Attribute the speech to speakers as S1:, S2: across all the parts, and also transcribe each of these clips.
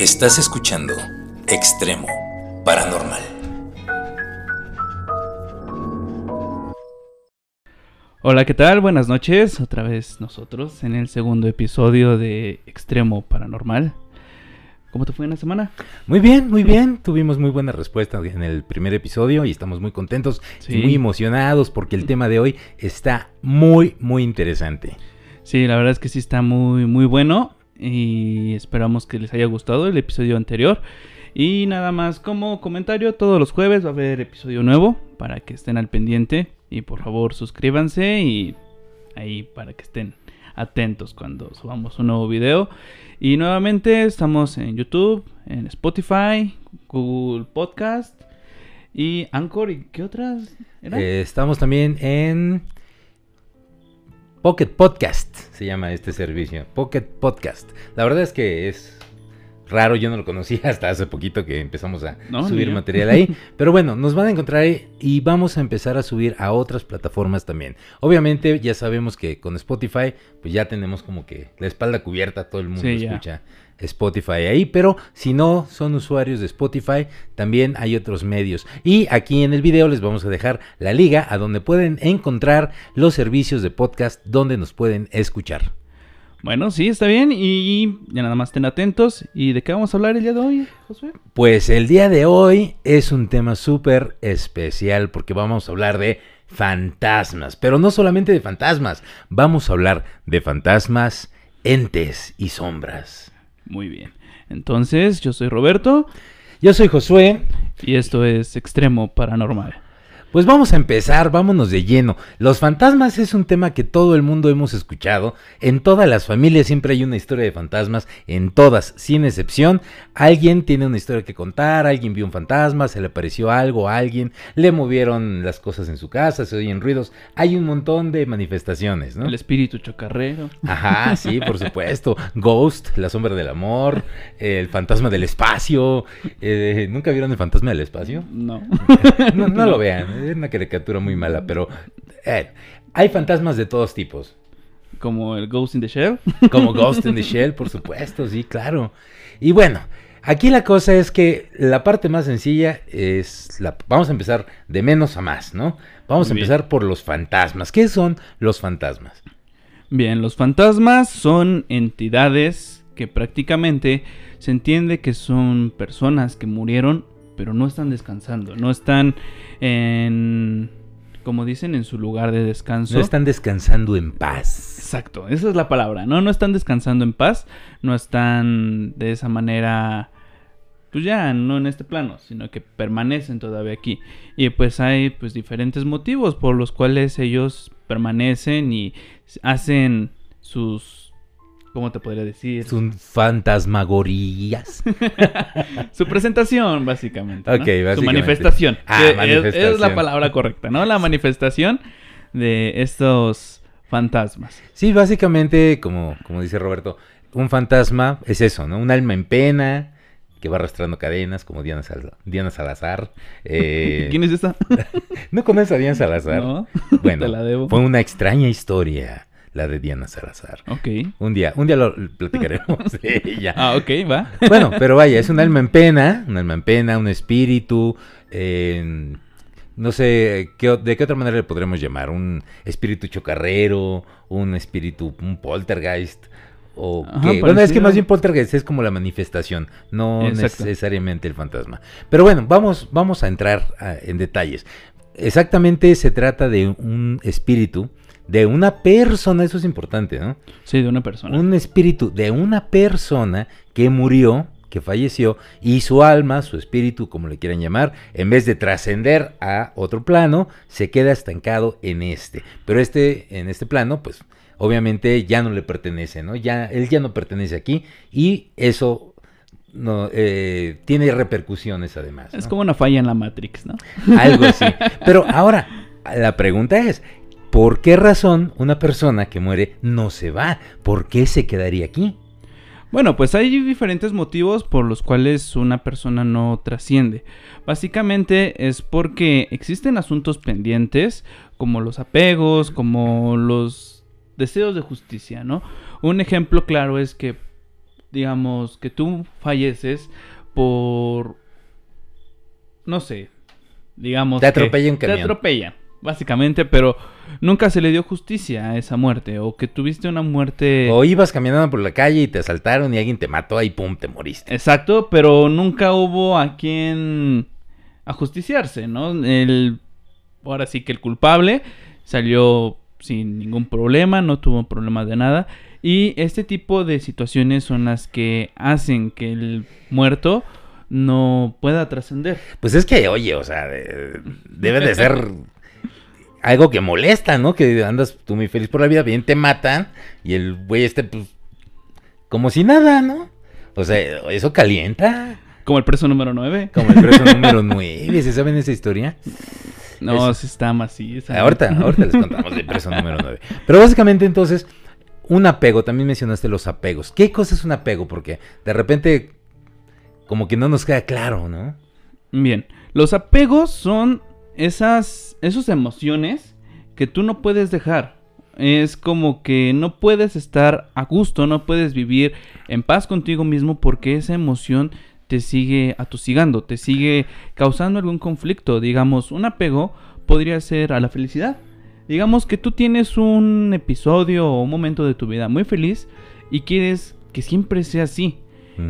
S1: Estás escuchando Extremo Paranormal.
S2: Hola, ¿qué tal? Buenas noches. Otra vez nosotros en el segundo episodio de Extremo Paranormal. ¿Cómo te fue en la semana?
S3: Muy bien, muy bien. Tuvimos muy buena respuesta en el primer episodio y estamos muy contentos
S2: Sí.
S3: y muy emocionados porque el tema de hoy está muy, muy interesante.
S2: Sí, la verdad es que sí está muy, muy bueno y esperamos que les haya gustado el episodio anterior. Y nada más como comentario, todos los jueves va a haber episodio nuevo para que estén al pendiente y por favor suscríbanse y ahí para que estén atentos cuando subamos un nuevo video. Y nuevamente estamos en YouTube, en Spotify, Google Podcast y Anchor y qué otras?
S3: Eh, estamos también en Pocket Podcast, se llama este servicio. Pocket Podcast. La verdad es que es raro, yo no lo conocía hasta hace poquito que empezamos a
S2: No,
S3: subir material ahí. Pero bueno, nos van a encontrar ahí y vamos a empezar a subir a otras plataformas también. Obviamente ya sabemos que con Spotify pues ya tenemos como que la espalda cubierta, todo el mundo
S2: Sí, ya.
S3: Spotify ahí, pero si no son usuarios de Spotify, también hay otros medios. Y aquí en el video les vamos a dejar la liga a donde pueden encontrar los servicios de podcast donde nos pueden escuchar.
S2: Bueno, sí, está bien. Y ya nada más estén atentos. ¿Y de qué vamos a hablar el día de hoy, Josué?
S3: Pues el día de hoy es un tema súper especial porque vamos a hablar de fantasmas, pero no solamente de fantasmas, vamos a hablar de fantasmas, entes y sombras.
S2: Muy bien. Entonces, yo soy Roberto
S3: Yo soy Josué,
S2: y esto es Extremo Paranormal.
S3: Pues vamos a empezar, vámonos de lleno. Los fantasmas es un tema que todo el mundo hemos escuchado. En todas las familias siempre hay una historia de fantasmas, en todas, sin excepción. Alguien tiene una historia que contar, alguien vio un fantasma, se le apareció algo a alguien, le movieron las cosas en su casa, se oyen ruidos. Hay un montón de manifestaciones, ¿no?
S2: El espíritu chocarrero.
S3: Ajá, sí, por supuesto. Ghost, la sombra del amor, el fantasma del espacio. Eh, ¿Nunca vieron el fantasma del espacio?
S2: No.
S3: No, no lo vean, es una caricatura muy mala, pero eh, hay fantasmas de todos tipos.
S2: Como el Ghost in the Shell.
S3: Como Ghost in the Shell, por supuesto, sí, claro. Y bueno, aquí la cosa es que la parte más sencilla es la. Vamos a empezar de menos a más, ¿no? Vamos a
S2: bien.
S3: empezar por los fantasmas. ¿Qué son los fantasmas?
S2: Bien, los fantasmas son entidades que prácticamente se entiende que son personas que murieron, pero no están descansando. No están en. Como dicen, en su lugar de descanso.
S3: No están descansando en paz.
S2: Exacto, esa es la palabra, ¿no? No están descansando en paz, no están de esa manera, pues ya, no en este plano, sino que permanecen todavía aquí. Y pues hay pues diferentes motivos por los cuales ellos permanecen y hacen sus, ¿cómo te podría decir?
S3: Son fantasmagorías.
S2: Su presentación, básicamente. ¿no?
S3: Ok, básicamente.
S2: Su manifestación.
S3: Ah,
S2: que es- Es,
S3: manifestación.
S2: la palabra correcta, ¿no? La manifestación de estos fantasmas.
S3: Sí, básicamente, como, como dice Roberto, un fantasma es eso, ¿no? Un alma en pena que va arrastrando cadenas, como Diana, Sal- Diana Salazar. Eh,
S2: ¿Quién es esta?
S3: ¿No conoces a Diana Salazar?
S2: No,
S3: Bueno,
S2: te la debo.
S3: fue una extraña historia la de Diana Salazar.
S2: Ok.
S3: Un día, un día lo platicaremos de ella.
S2: Ah, ok, va.
S3: Bueno, pero vaya, es un alma en pena, un alma en pena, un espíritu, eh, no sé, ¿qué ¿de qué otra manera le podremos llamar? Un espíritu chocarrero, un espíritu, un poltergeist, o
S2: Ajá?
S3: Bueno, es que más bien poltergeist es como la manifestación, no
S2: Exacto.
S3: necesariamente el fantasma. Pero bueno, vamos, vamos a entrar ah, en detalles. Exactamente se trata de un espíritu, de una persona, eso es importante, ¿no?
S2: Sí, de una persona.
S3: un espíritu de una persona que murió, que falleció, y su alma, su espíritu, como le quieran llamar, en vez de trascender a otro plano, se queda estancado en este. Pero este, en este plano, pues, obviamente ya no le pertenece, ¿no? Ya, él ya no pertenece aquí, y eso no, eh, tiene repercusiones además.
S2: Es como una falla en la Matrix, ¿no?
S3: Algo así. Pero ahora, la pregunta es, ¿por qué razón una persona que muere no se va? ¿Por qué se quedaría aquí?
S2: Bueno, pues hay diferentes motivos por los cuales una persona no trasciende. Básicamente es porque existen asuntos pendientes, como los apegos, como los deseos de justicia, ¿no? Un ejemplo claro es que digamos, que tú falleces por, no sé, digamos...
S3: Te atropella un
S2: Te
S3: camión.
S2: Básicamente, pero nunca se le dio justicia a esa muerte, o que tuviste una muerte...
S3: O ibas caminando por la calle y te asaltaron y alguien te mató y pum, te moriste.
S2: Exacto, pero nunca hubo a quien ajusticiarse, ¿no? El, ahora sí que el culpable salió sin ningún problema, no tuvo problemas de nada. Y este tipo de situaciones son las que hacen que el muerto no pueda trascender.
S3: Pues es que, oye, o sea, de- debe de ser algo que molesta, ¿no? Que andas tú muy feliz por la vida, bien te matan y el güey este, pues, como si nada, ¿no? O sea, eso calienta.
S2: Como el preso número 9.
S3: Como el preso número 9, ¿se saben esa historia?
S2: No, sí está maciza.
S3: Ahorita, ahorita les contamos del preso número 9. Pero básicamente entonces, un apego, también mencionaste los apegos. ¿Qué cosa es un apego? Porque de repente como que no nos queda claro, ¿no?
S2: Bien, los apegos son esas, esas emociones que tú no puedes dejar. Es como que no puedes estar a gusto, no puedes vivir en paz contigo mismo porque esa emoción te sigue atosigando, te sigue causando algún conflicto. Digamos, un apego podría ser a la felicidad. Digamos que tú tienes un episodio o un momento de tu vida muy feliz y quieres que siempre sea así.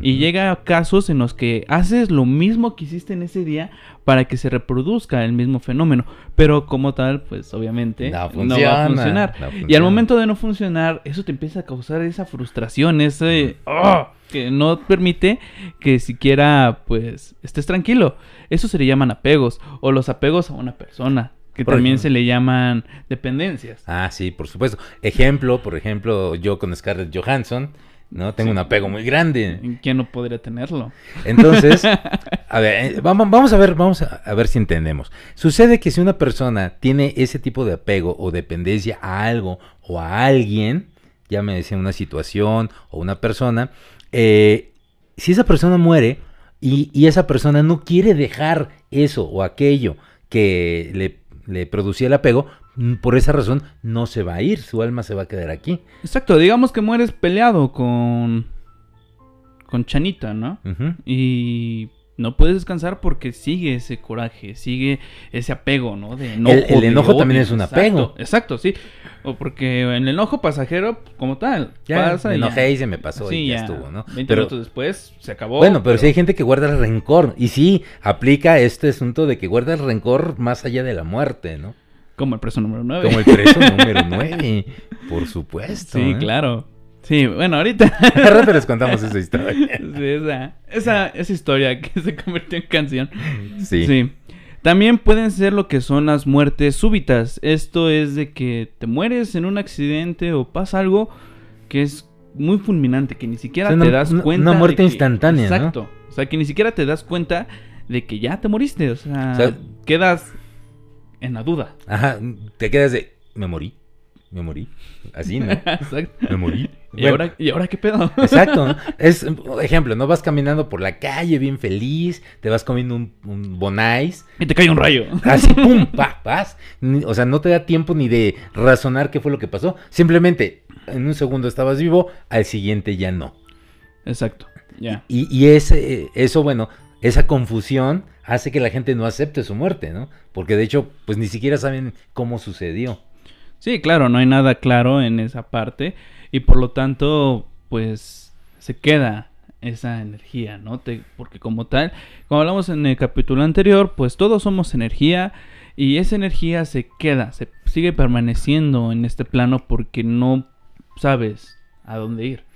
S2: Y llega a casos en los que haces lo mismo que hiciste en ese día para que se reproduzca el mismo fenómeno. Pero como tal, pues obviamente
S3: No
S2: no, va a
S3: funciona,
S2: funcionar.
S3: no
S2: Y al momento de no funcionar, eso te empieza a causar esa frustración, ese... ¡ah! que no permite que siquiera pues estés tranquilo. Eso se le llaman apegos o los apegos a una persona, que
S3: Por
S2: también
S3: ejemplo.
S2: se le llaman dependencias.
S3: Ah, sí, por supuesto. Ejemplo, por ejemplo, yo con Scarlett Johansson, ¿no? Tengo
S2: Sí.
S3: un apego muy grande.
S2: ¿Quién no podría tenerlo?
S3: Entonces, a ver, eh, vamos, vamos a ver, vamos a ver si entendemos. Sucede que si una persona tiene ese tipo de apego o dependencia a algo o a alguien, ya me decía una situación o una persona, eh, si esa persona muere y, y esa persona no quiere dejar eso o aquello que le, le producía el apego, por esa razón no se va a ir, su alma se va a quedar aquí.
S2: Exacto, digamos que mueres peleado con con Chanita, ¿no? Y no puedes descansar porque sigue ese coraje, sigue ese apego, ¿no? De enojo,
S3: El- el
S2: de
S3: enojo también es un apego.
S2: Exacto, sí. O porque en el enojo pasajero, como tal,
S3: Ya,
S2: pasa
S3: me
S2: y ya.
S3: enojé y se me pasó
S2: Sí,
S3: y ya, estuvo, ¿no?
S2: 20
S3: Pero-
S2: minutos después se acabó.
S3: Bueno, pero, si hay gente que guarda el rencor. Y sí, aplica este asunto de que guarda el rencor más allá de la muerte, ¿no?
S2: Como el preso número 9.
S3: Como el preso número 9. Por supuesto.
S2: Sí,
S3: ¿eh?
S2: claro. Sí, bueno, ahorita.
S3: Rato les contamos esa historia.
S2: Sí, esa, esa, esa historia que se convirtió en canción.
S3: Sí.
S2: Sí. También pueden ser lo que son las muertes súbitas. Esto es de que te mueres en un accidente o pasa algo que es muy fulminante, que ni siquiera
S3: O sea,
S2: te
S3: una-
S2: das cuenta.
S3: una
S2: de
S3: muerte
S2: que-
S3: instantánea, ¿no?
S2: Exacto. O sea, que ni siquiera te das cuenta de que ya te moriste. O sea,
S3: O sea,
S2: quedas en la duda.
S3: Ajá, te quedas de. Me morí. Me morí. Así, ¿no?
S2: Exacto.
S3: Me morí.
S2: ¿Y,
S3: Bueno,
S2: ahora, ¿Y ahora qué pedo?
S3: Exacto. ¿no? Es, ejemplo, no vas caminando por la calle bien feliz, te vas comiendo un, un bonais,
S2: y te cae un rayo.
S3: así, pum, pa, O sea, no te da tiempo ni de razonar qué fue lo que pasó. Simplemente, en un segundo estabas vivo, al siguiente ya no.
S2: Exacto. Ya.
S3: Y, y ese, eso, bueno, esa confusión hace que la gente no acepte su muerte, ¿no? Porque de hecho, pues ni siquiera saben cómo sucedió.
S2: Sí, claro, no hay nada claro en esa parte y por lo tanto, pues se queda esa energía, ¿no? Te- porque como tal, como hablamos en el capítulo anterior, pues todos somos energía y esa energía se queda, se sigue permaneciendo en este plano porque no sabes a dónde ir.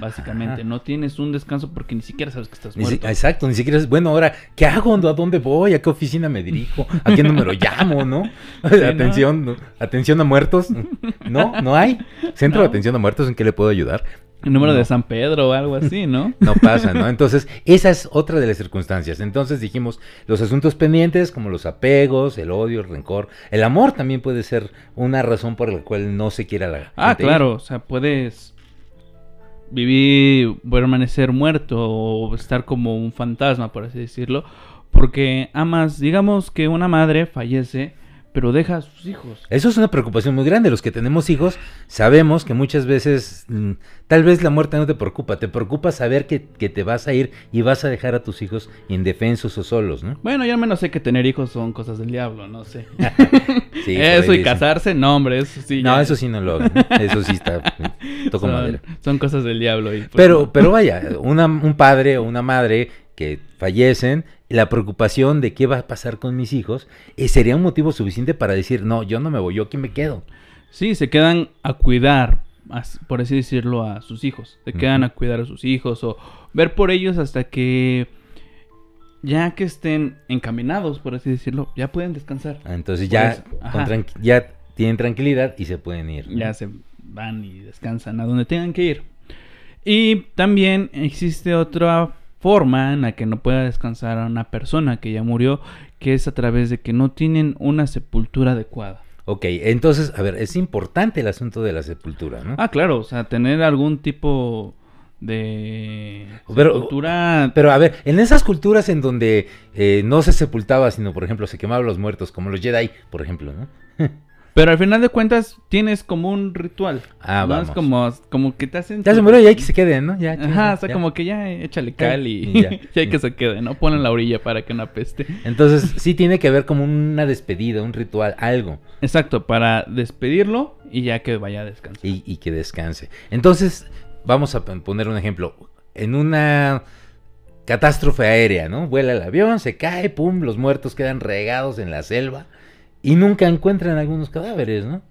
S2: Básicamente,
S3: Ajá.
S2: no tienes un descanso porque ni siquiera sabes que estás muerto.
S3: exacto, ni siquiera es, bueno, ahora, ¿qué hago? ¿A dónde voy? ¿A qué oficina me dirijo? ¿A qué número llamo? ¿No? atención, ¿no? atención a muertos. No, no hay. Centro de atención a muertos, ¿en qué le puedo ayudar?
S2: El número
S3: No.
S2: de San Pedro o algo así, ¿no?
S3: No pasa, ¿no? Entonces, esa es otra de las circunstancias. Entonces dijimos, los asuntos pendientes, como los apegos, el odio, el rencor, el amor también puede ser una razón por la cual no se quiera la
S2: Ah,
S3: gente ir.
S2: claro, o sea, puedes vivir, permanecer muerto o estar como un fantasma, por así decirlo, porque amas, digamos que una madre fallece, pero deja a sus hijos.
S3: Eso es una preocupación muy grande. Los que tenemos hijos sabemos que muchas veces mm, tal vez la muerte no te preocupa, te preocupa saber que, que te vas a ir y vas a dejar a tus hijos indefensos o solos, ¿no?
S2: Bueno, yo al menos sé que tener hijos son cosas del diablo, no sé.
S3: Sí,
S2: eso y casarse, no, hombre, eso sí.
S3: No,
S2: ya-
S3: eso sí no lo hagan. Eso sí está. Toco
S2: son,
S3: madera.
S2: son cosas del diablo. Y pues,
S3: Pero,
S2: no.
S3: pero vaya, una- un padre o una madre que fallecen, la preocupación de qué va a pasar con mis hijos, eh, sería un motivo suficiente para decir, no, yo no me voy, yo aquí me quedo.
S2: Sí, se quedan a cuidar, por así decirlo, a sus hijos. Se quedan a cuidar a sus hijos o ver por ellos hasta que ya que estén encaminados, por así decirlo, ya pueden descansar.
S3: Ah, Entonces ya, con ya tienen tranquilidad y se pueden ir. ¿no?
S2: Ya se van y descansan a donde tengan que ir. Y también existe otra forma en la que no pueda descansar a una persona que ya murió, que es a través de que no tienen una sepultura adecuada.
S3: Ok, entonces, a ver, es importante el asunto de la sepultura, ¿no?
S2: Ah, claro, o sea, tener algún tipo de
S3: Pero-
S2: sepultura.
S3: Pero a ver, en esas culturas en donde eh, no se sepultaba, sino por ejemplo se quemaban los muertos, como los Jedi, por ejemplo, ¿no?
S2: Pero al final de cuentas tienes como un ritual.
S3: Ah,
S2: ¿no?
S3: vamos.
S2: Es como, como que te hacen.
S3: Ya se murió y hay que se queden, ¿no? Ya,
S2: Ajá, o sea,
S3: ya.
S2: como que ya échale cal y,
S3: Y ya,
S2: y hay que se quede, ¿no? Ponen la orilla para que no apeste.
S3: Entonces sí tiene que haber como una despedida, un ritual, algo.
S2: Exacto, para despedirlo y ya que vaya a descansar.
S3: y, y que descanse. Entonces, vamos a pon- poner un ejemplo. En una catástrofe aérea, ¿no? Vuela el avión, se cae, pum, los muertos quedan regados en la selva y nunca encuentran algunos cadáveres, ¿no?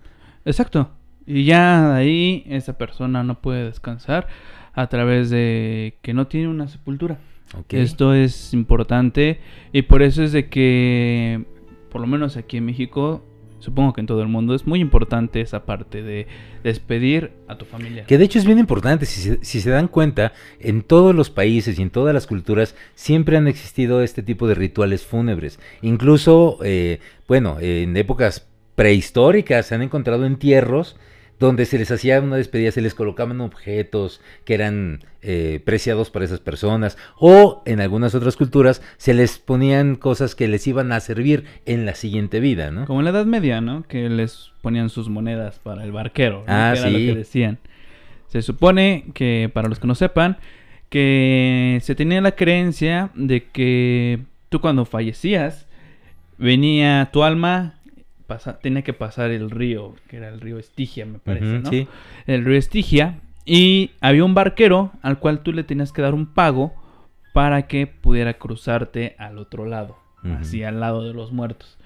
S2: Exacto. Y ya de ahí esa persona no puede descansar a través de que no tiene una sepultura.
S3: Ok.
S2: Esto es importante y por eso es de que, por lo menos aquí en México, supongo que en todo el mundo, es muy importante esa parte de despedir a tu familia.
S3: Que de hecho es bien importante, si se, dan cuenta, en todos los países y en todas las culturas siempre han existido este tipo de rituales fúnebres. Incluso, eh, bueno, en épocas prehistóricas se han encontrado entierros donde se les hacía una despedida, se les colocaban objetos que eran eh, preciados para esas personas, o en algunas otras culturas se les ponían cosas que les iban a servir en la siguiente vida, ¿no?
S2: Como en la Edad Media, ¿no? Que les ponían sus monedas para el barquero. ¿no?
S3: Ah,
S2: que era
S3: sí.
S2: lo que decían. Se supone que, para los que no sepan, que se tenía la creencia de que tú cuando fallecías, venía tu alma, pasa- tenía que pasar el río, que era el río Estigia, me parece, ¿no?
S3: sí.
S2: el río Estigia y había un barquero al cual tú le tenías que dar un pago para que pudiera cruzarte al otro lado, así al lado de los muertos.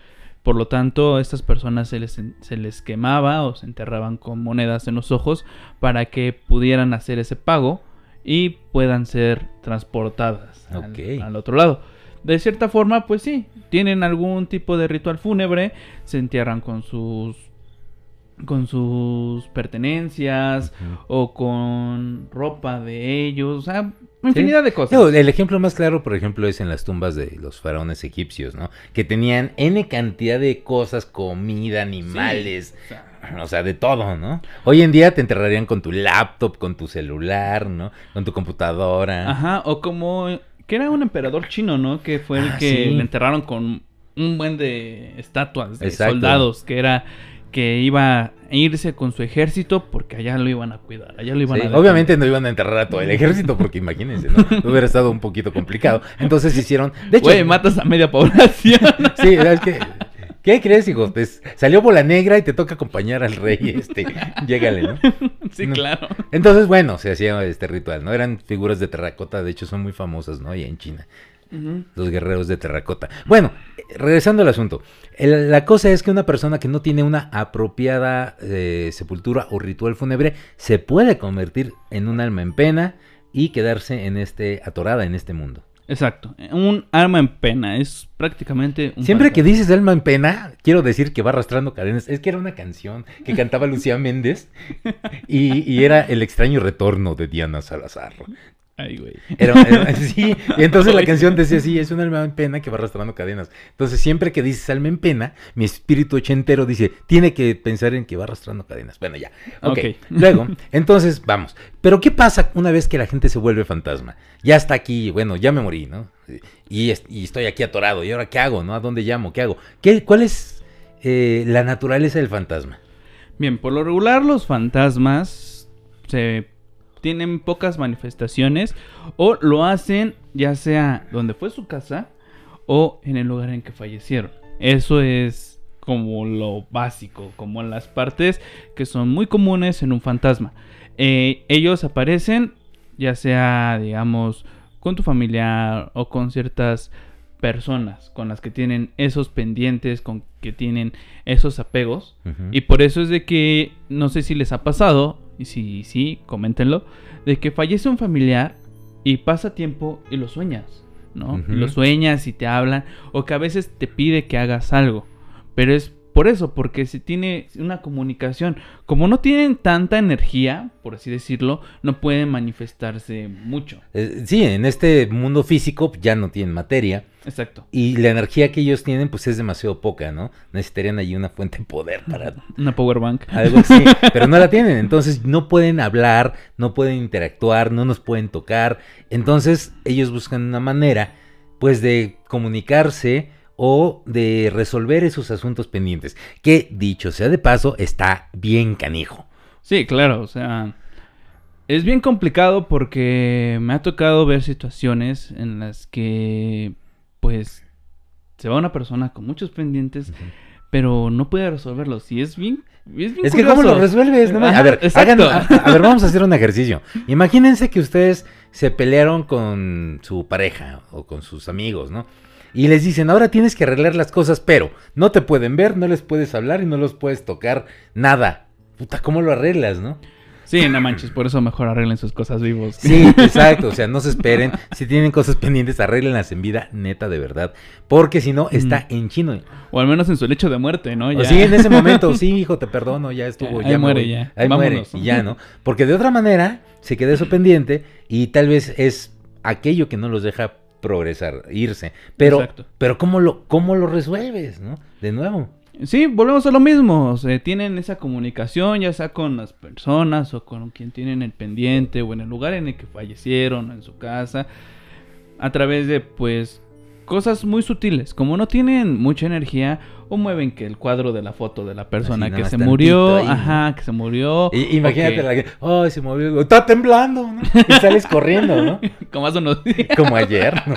S2: Por lo tanto, a estas personas se les, se les quemaba o se enterraban con monedas en los ojos para que pudieran hacer ese pago y puedan ser transportadas al- al otro lado. De cierta forma, pues sí, tienen algún tipo de ritual fúnebre, se entierran con sus con sus pertenencias o con ropa de ellos, o sea, infinidad de cosas.
S3: El ejemplo más claro, por ejemplo, es en las tumbas de los faraones egipcios, ¿no? Que tenían N cantidad de cosas, comida, animales,
S2: Sí, o sea,
S3: o sea, de todo, ¿no? Hoy en día te enterrarían con tu laptop, con tu celular, ¿no? Con tu computadora.
S2: Ajá, o como que era un emperador chino, ¿no? Que fue el
S3: Ah,
S2: que
S3: sí.
S2: le enterraron con un buen de estatuas de
S3: Exacto.
S2: soldados, que era que iba a irse con su ejército porque allá lo iban a cuidar, allá lo iban
S3: Sí,
S2: a
S3: obviamente no iban a enterrar a todo el ejército, porque imagínense, ¿no? Hubiera estado un poquito complicado. Entonces hicieron. De hecho,
S2: Güey, matas a media población.
S3: Sí, es que. ¿Qué crees, hijo? Pues salió bola negra y te toca acompañar al rey, este. Llégale, ¿no?
S2: sí,
S3: No.
S2: claro.
S3: Entonces, bueno, se hacía este ritual, ¿no? Eran figuras de terracota, de hecho son muy famosas, ¿no? Y en China, los guerreros de terracota. Bueno, regresando al asunto. El- la cosa es que una persona que no tiene una apropiada eh, sepultura o ritual fúnebre se puede convertir en un alma en pena y quedarse en este atorada en este mundo.
S2: Exacto. Un alma en pena. Es prácticamente un
S3: Siempre que dices alma en pena, quiero decir que va arrastrando cadenas. Es que era una canción que cantaba Lucía Méndez y, y era el extraño retorno de Diana Salazar.
S2: Ay, güey.
S3: Era, era- sí, y entonces la canción decía así, es un alma en pena que va arrastrando cadenas. Entonces siempre que dices alma en pena, mi espíritu ochentero dice, tiene que pensar en que va arrastrando cadenas. Bueno, ya. Ok.
S2: Ok.
S3: Luego, entonces, vamos. Pero ¿qué pasa una vez que la gente se vuelve fantasma? Ya está aquí, bueno, ya me morí, ¿no? Y, es- y estoy aquí atorado. ¿Y ahora qué hago, no? ¿A dónde llamo? ¿Qué hago? ¿Qué, ¿Cuál es eh, la naturaleza del fantasma?
S2: Bien, por lo regular los fantasmas se tienen pocas manifestaciones o lo hacen ya sea donde fue su casa o en el lugar en que fallecieron. Eso es como lo básico, como las partes que son muy comunes en un fantasma. Eh, ellos aparecen ya sea, digamos, con tu familiar o con ciertas personas con las que tienen esos pendientes, con que tienen esos apegos. Y por eso es de que, no sé si les ha pasado, y si sí, coméntenlo, de que fallece un familiar y pasa tiempo y lo sueñas, ¿no? Y lo sueñas y te hablan, o que a veces te pide que hagas algo. Pero es por eso, porque se tiene una comunicación. Como no tienen tanta energía, por así decirlo, no pueden manifestarse mucho.
S3: Eh, sí, en este mundo físico ya no tienen materia
S2: Exacto.
S3: y la energía que ellos tienen pues es demasiado poca, ¿no? Necesitarían allí una fuente de poder para
S2: Una power bank.
S3: algo así, pero no la tienen, entonces no pueden hablar, no pueden interactuar, no nos pueden tocar, entonces ellos buscan una manera pues de comunicarse o de resolver esos asuntos pendientes, que dicho sea de paso, está bien canijo.
S2: Sí, claro, o sea, es bien complicado porque me ha tocado ver situaciones en las que, pues, se va una persona con muchos pendientes, pero no puede resolverlos. Y es bien, es bien
S3: Es que cómo lo resuelves, ¿no?
S2: Ajá,
S3: a ver, hagan- a, a ver, vamos a hacer un ejercicio. Imagínense que ustedes se pelearon con su pareja o con sus amigos, ¿no? Y les dicen, ahora tienes que arreglar las cosas, pero no te pueden ver, no les puedes hablar y no los puedes tocar, nada. Puta, ¿cómo lo arreglas, no?
S2: Sí, no manches, por eso mejor arreglen sus cosas vivos.
S3: Sí, exacto, o sea, no se esperen. Si tienen cosas pendientes, arréglenlas en vida, neta, de verdad. Porque si no, está en chino.
S2: O al menos en su lecho de muerte, ¿no?
S3: O
S2: Ya.
S3: sí, en ese momento, sí, hijo, te perdono, ya estuvo,
S2: Ahí
S3: ya me
S2: muere,
S3: voy.
S2: ya.
S3: Ahí muere, y ya, ¿no? Porque de otra manera se queda eso pendiente y tal vez es aquello que no los deja progresar, irse. Pero,
S2: Exacto.
S3: pero ¿cómo lo, cómo lo resuelves, no? De nuevo.
S2: Sí, volvemos a lo mismo. O sea, tienen esa comunicación, ya sea con las personas o con quien tienen el pendiente o en el lugar en el que fallecieron, en su casa, a través de, pues, cosas muy sutiles. Como no tienen mucha energía, o mueven que el cuadro de la foto de la persona que se murió,
S3: ahí, ¿no?
S2: ajá, que se murió.
S3: Y- imagínate la que, ay, se movió, está temblando, ¿no? Y sales corriendo, ¿no?
S2: Como hace unos días.
S3: Como ayer, ¿no?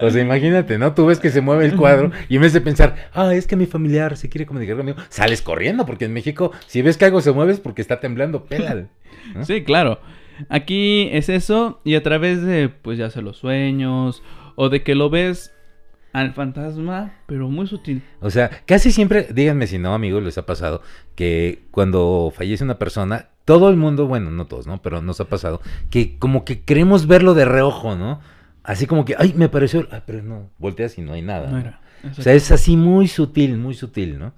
S3: O sea, imagínate, ¿no? Tú ves que se mueve el cuadro y en vez de pensar, ah, es que mi familiar se quiere comunicar conmigo, sales corriendo, porque en México, si ves que algo se mueve es porque está temblando, pélale. ¿no?
S2: Sí, claro. Aquí es eso y a través de, pues ya sea los sueños o de que lo ves al fantasma, pero muy sutil.
S3: O sea, casi siempre, díganme si no, amigos, les ha pasado que cuando fallece una persona, todo el mundo, bueno, no todos, ¿no? Pero nos ha pasado que como que queremos verlo de reojo, ¿no? Así como que, ay, me pareció, ah, pero no, volteas y no hay nada.
S2: No
S3: ¿no?
S2: era.
S3: O sea, es así muy sutil, muy sutil, ¿no?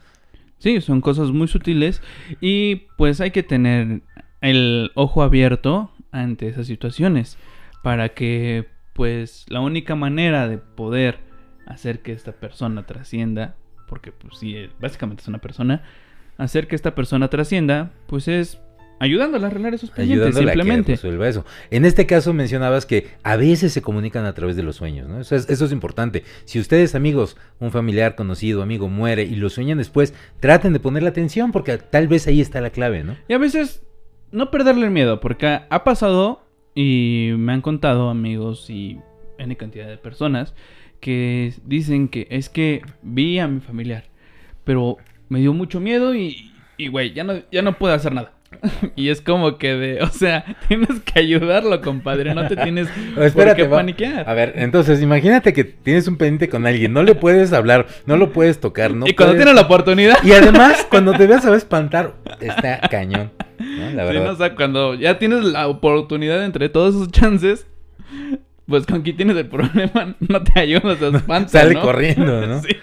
S2: Sí, son cosas muy sutiles y pues hay que tener el ojo abierto ante esas situaciones para que pues la única manera de poder hacer que esta persona trascienda, porque pues sí, eh, básicamente es una persona, hacer que esta persona trascienda, pues es ayudándola a arreglar esos pendientes
S3: Ayudándola a que
S2: simplemente.
S3: resuelva eso. En este caso mencionabas que a veces se comunican a través de los sueños, ¿no? Eso es, eso es importante. Si ustedes, amigos, un familiar conocido, amigo, muere y lo sueñan después, traten de ponerle atención porque tal vez ahí está la clave, ¿no?
S2: Y a veces no perderle el miedo, porque ha pasado y me han contado amigos y N cantidad de personas que dicen que es que vi a mi familiar, pero me dio mucho miedo y, y güey, ya no, ya no puedo hacer nada. y es como que de, o sea, tienes que ayudarlo, compadre, no te tienes
S3: espérate,
S2: por qué
S3: va-
S2: paniquear.
S3: A ver, entonces imagínate que tienes un pendiente con alguien, no le puedes hablar, no lo puedes tocar, no
S2: y cuando
S3: puedes-
S2: tienes la oportunidad,
S3: Y además, cuando te veas a espantar, está cañón, ¿no? La
S2: Sí,
S3: verdad.
S2: no, o sea, cuando ya tienes la oportunidad entre todos esos chances, pues con quien tienes el problema no te ayudas, te espantas,
S3: Sale
S2: ¿no?
S3: corriendo, ¿no?
S2: Sí.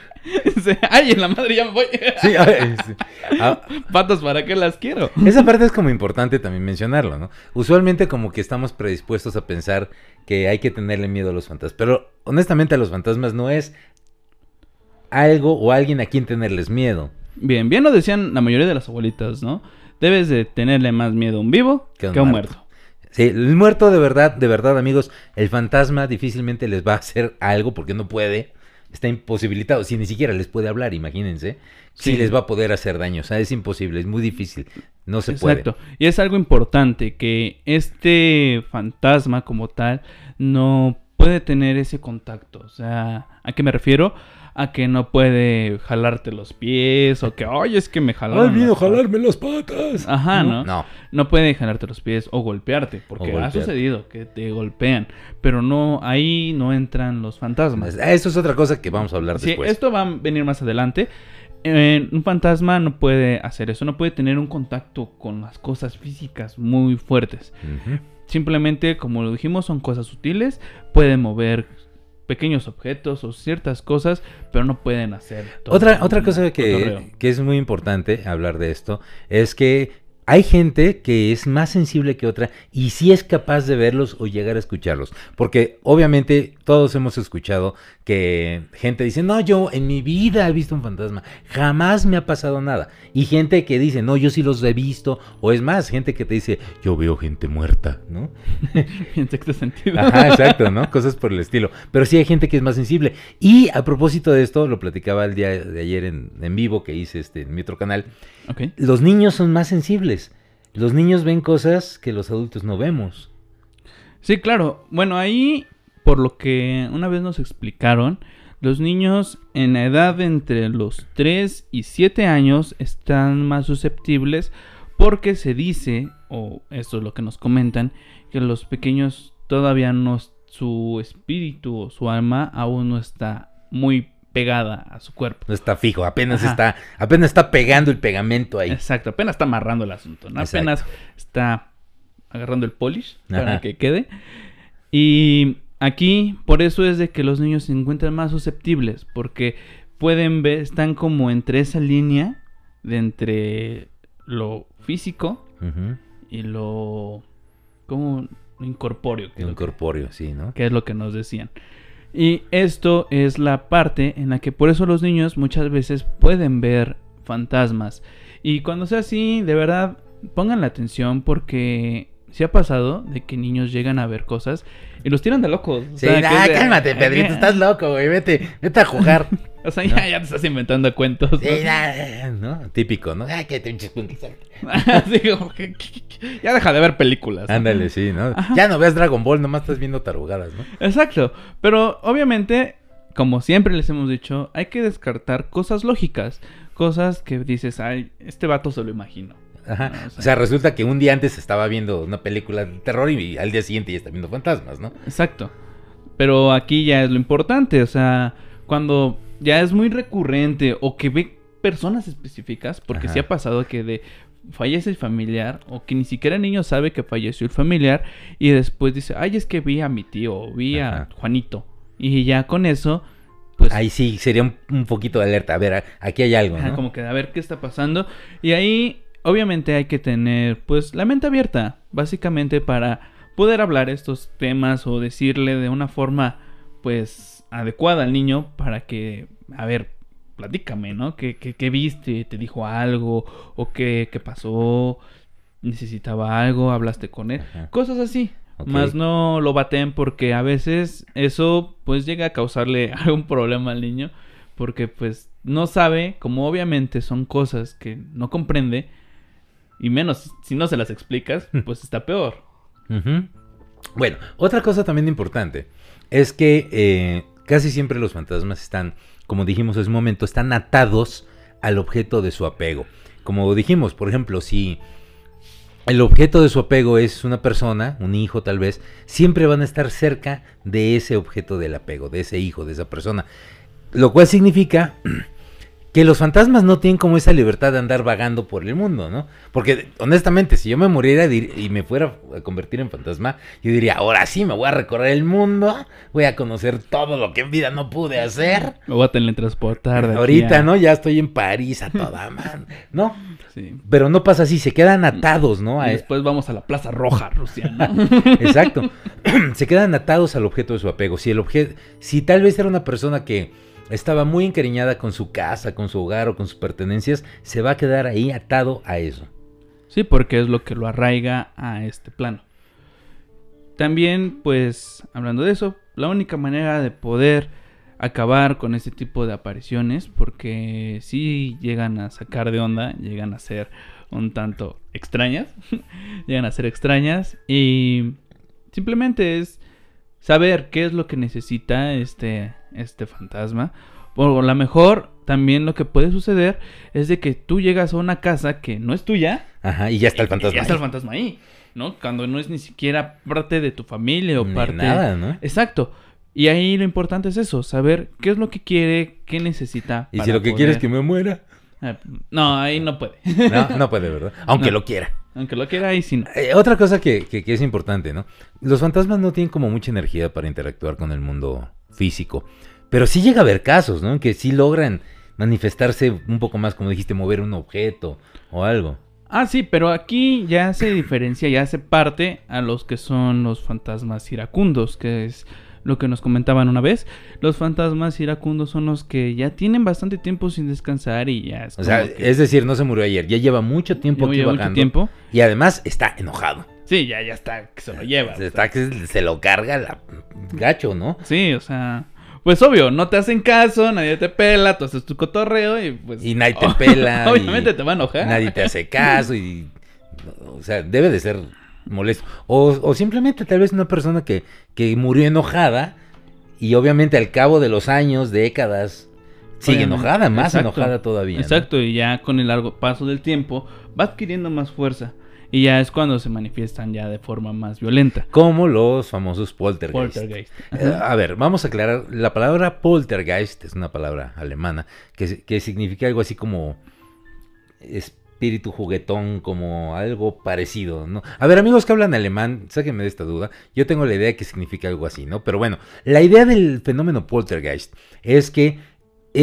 S2: Dice, Ay, en la madre ya me voy.
S3: Sí, a ver, sí. Ah,
S2: Patas, ¿para qué las quiero?
S3: Esa parte es como importante también mencionarlo, ¿no? Usualmente como que estamos predispuestos a pensar que hay que tenerle miedo a los fantasmas, pero honestamente a los fantasmas no es algo o alguien a quien tenerles miedo.
S2: Bien, bien lo decían la mayoría de las abuelitas, ¿no? Debes de tenerle más miedo a un vivo que a un, muerto.
S3: Sí, el muerto de verdad, de verdad amigos, el fantasma difícilmente les va a hacer algo porque no puede. está imposibilitado. Si ni siquiera les puede hablar, imagínense. Si
S2: Sí.
S3: les va a poder hacer daño. O sea, es imposible, es muy difícil. No se
S2: Exacto. Y es algo importante que este fantasma como tal no puede tener ese contacto. O sea, ¿a qué me refiero? A que no puede jalarte los pies o que, ay, es que me
S3: puede.
S2: jalaron. las patas".
S3: las patas!
S2: Ajá, ¿no?
S3: No.
S2: No puede jalarte los pies o golpearte, porque
S3: O
S2: ha sucedido que te golpean, pero no ahí no entran los fantasmas.
S3: Eso es otra cosa que vamos a hablar
S2: Sí,
S3: después.
S2: esto va a venir más adelante. Eh, un fantasma no puede hacer eso, no puede tener un contacto con las cosas físicas muy fuertes. Simplemente, como lo dijimos, son cosas sutiles, pueden mover pequeños objetos o ciertas cosas, pero no pueden hacer todo
S3: Otra, otra cosa que, que es muy importante hablar de esto es que hay gente que es más sensible que otra y sí es capaz de verlos o llegar a escucharlos. Porque obviamente todos hemos escuchado que gente dice, no, yo en mi vida he visto un fantasma, jamás me ha pasado nada. Y gente que dice, no, yo sí los he visto. O es más, gente que te dice, yo veo gente muerta, ¿no?
S2: en sexto sentido.
S3: Ajá, exacto, ¿no? Cosas por el estilo. Pero sí hay gente que es más sensible. Y a propósito de esto, lo platicaba el día de ayer en, en vivo que hice este, en mi otro canal.
S2: Ok.
S3: Los niños son más sensibles. Los niños ven cosas que los adultos no vemos.
S2: Sí, claro. Bueno, ahí, por lo que una vez nos explicaron, los niños en la edad entre los 3 y 7 años están más susceptibles porque se dice, o esto es lo que nos comentan, que los pequeños todavía no, su espíritu o su alma aún no está muy pegada a su cuerpo.
S3: No está fijo, apenas
S2: Ajá.
S3: está, apenas está pegando el pegamento ahí.
S2: Exacto, apenas está amarrando el asunto. Apenas está agarrando el polish para que quede. Y aquí, por eso es de que los niños se encuentran más susceptibles, porque pueden ver, están como entre esa línea de entre lo físico y lo como incorpóreo, que-
S3: Incorpóreo, sí, ¿no?
S2: que es lo que nos decían. Y esto es la parte en la que por eso los niños muchas veces pueden ver fantasmas. Y cuando sea así, de verdad, pongan la atención porque se ha pasado de que niños llegan a ver cosas y los tiran de locos. O
S3: Sí,
S2: que
S3: ah, cálmate, Pedrito, estás loco, güey, vete, vete a jugar.
S2: O sea, ya, ya te estás inventando cuentos. ¿no?
S3: Sí, ya, ¿no? Típico, ¿no? Ay, que te pinches puntos.
S2: Así como que- ya deja de ver películas. ¿no?
S3: Ándale, sí, ¿no?
S2: Ajá.
S3: Ya no veas Dragon Ball, nomás estás viendo tarugadas, ¿no?
S2: Exacto, pero obviamente, como siempre les hemos dicho, hay que descartar cosas lógicas, cosas que dices, ay, este vato se lo imagino.
S3: Ajá.
S2: No, o sea-
S3: O sea, resulta que un día antes estaba viendo una película de terror y al día siguiente ya está viendo fantasmas, ¿no?
S2: Exacto. Pero aquí ya es lo importante, o sea, cuando ya es muy recurrente o que ve personas específicas, porque
S3: Ajá.
S2: sí ha pasado que de fallece el familiar o que ni siquiera el niño sabe que falleció el familiar y después dice, ay, es que vi a mi tío vi a. Juanito. Y ya con eso, pues
S3: Ahí sí sería un, un poquito de alerta. A ver, aquí hay algo,
S2: como que a ver qué está pasando. Y ahí, obviamente, hay que tener, pues, la mente abierta, básicamente, para poder hablar estos temas o decirle de una forma, pues, adecuada al niño para que, a ver, platícame, ¿no? ¿Qué, qué, qué viste? ¿Te dijo algo? ¿O qué, qué pasó? ¿Necesitaba algo? ¿Hablaste con él?
S3: Ajá.
S2: Cosas así. Más no lo baten porque a veces eso pues llega a causarle algún problema al niño porque pues no sabe, como obviamente son cosas que no comprende y menos si no se las explicas, pues está peor.
S3: Bueno, otra cosa también importante es que eh, casi siempre los fantasmas están, como dijimos hace un momento, están atados al objeto de su apego. Como dijimos, por ejemplo, si el objeto de su apego es una persona, un hijo tal vez, siempre van a estar cerca de ese objeto del apego, de ese hijo, de esa persona. Lo cual significa que los fantasmas no tienen como esa libertad de andar vagando por el mundo, ¿no? Porque honestamente, si yo me muriera y me fuera a convertir en fantasma, yo diría, ahora sí me voy a recorrer el mundo, voy a conocer todo lo que en vida no pude hacer.
S2: Me voy a teletransportar de
S3: Ahorita,
S2: a-
S3: ¿no? Ya estoy en París a toda man, ¿no?
S2: Sí.
S3: Pero no pasa así, se quedan atados, ¿no?
S2: Y
S3: A-
S2: después vamos a la Plaza Roja, Rusia, ¿no?
S3: Exacto. Se quedan atados al objeto de su apego. Si el objeto, si tal vez era una persona que estaba muy encariñada con su casa, con su hogar o con sus pertenencias, se va a quedar ahí atado a eso.
S2: Sí, porque es lo que lo arraiga a este plano. También, pues, hablando de eso, la única manera de poder acabar con este tipo de apariciones porque sí llegan a sacar de onda, llegan a ser un tanto extrañas, llegan a ser extrañas y simplemente es saber qué es lo que necesita este, este fantasma. O a lo mejor también lo que puede suceder es de que tú llegas a una casa que no es tuya.
S3: Ajá, y ya está el
S2: y
S3: fantasma.
S2: Ya está el
S3: ahí.
S2: fantasma ahí, ¿no? Cuando no es ni siquiera parte de tu familia o
S3: Ni
S2: parte...
S3: nada, ¿no?
S2: Exacto. Y ahí lo importante es eso, saber qué es lo que quiere, qué necesita.
S3: Y si lo que
S2: poder-
S3: quiere es que me muera.
S2: Ah, No, ahí no puede.
S3: No, no puede, ¿verdad? Aunque
S2: No.
S3: lo quiera.
S2: Aunque lo quiera, ahí sí no.
S3: Eh, otra cosa que, que- que es importante, ¿no? Los fantasmas no tienen como mucha energía para interactuar con el mundo físico. Pero sí llega a haber casos, ¿no? En que sí logran manifestarse un poco más, como dijiste, mover un objeto o algo.
S2: Ah, sí, pero aquí ya se diferencia, ya se parte a los que son los fantasmas iracundos, que es lo que nos comentaban una vez. Los fantasmas iracundos son los que ya tienen bastante tiempo sin descansar y ya es
S3: O sea,
S2: que
S3: es decir, no se murió ayer, ya lleva mucho tiempo aquí
S2: lleva mucho tiempo.
S3: Y además está enojado.
S2: Sí, ya, ya está, que se lo lleva. o sea.
S3: Está que se lo carga la gacho, ¿no?
S2: Sí, o sea, pues obvio, no te hacen caso, nadie te pela, tú haces tu cotorreo y pues...
S3: Y nadie te pela, y
S2: Obviamente te va a enojar.
S3: Nadie te hace caso y... O sea, debe de ser molesto. O, o simplemente tal vez una persona que, que murió enojada y obviamente al cabo de los años, décadas, sigue
S2: Obviamente,
S3: enojada, más
S2: exacto,
S3: enojada todavía. ¿no?
S2: Exacto, y ya con el largo paso del tiempo va adquiriendo más fuerza. Y ya es cuando se manifiestan ya de forma más violenta.
S3: Como los famosos poltergeist.
S2: Poltergeist.
S3: Eh, a ver, vamos a aclarar. La palabra poltergeist es una palabra alemana que, que significa algo así como espíritu juguetón, como algo parecido, ¿no? A ver, amigos que hablan alemán, sáquenme de esta duda. Yo tengo la idea que significa algo así, ¿no? Pero bueno, la idea del fenómeno poltergeist es que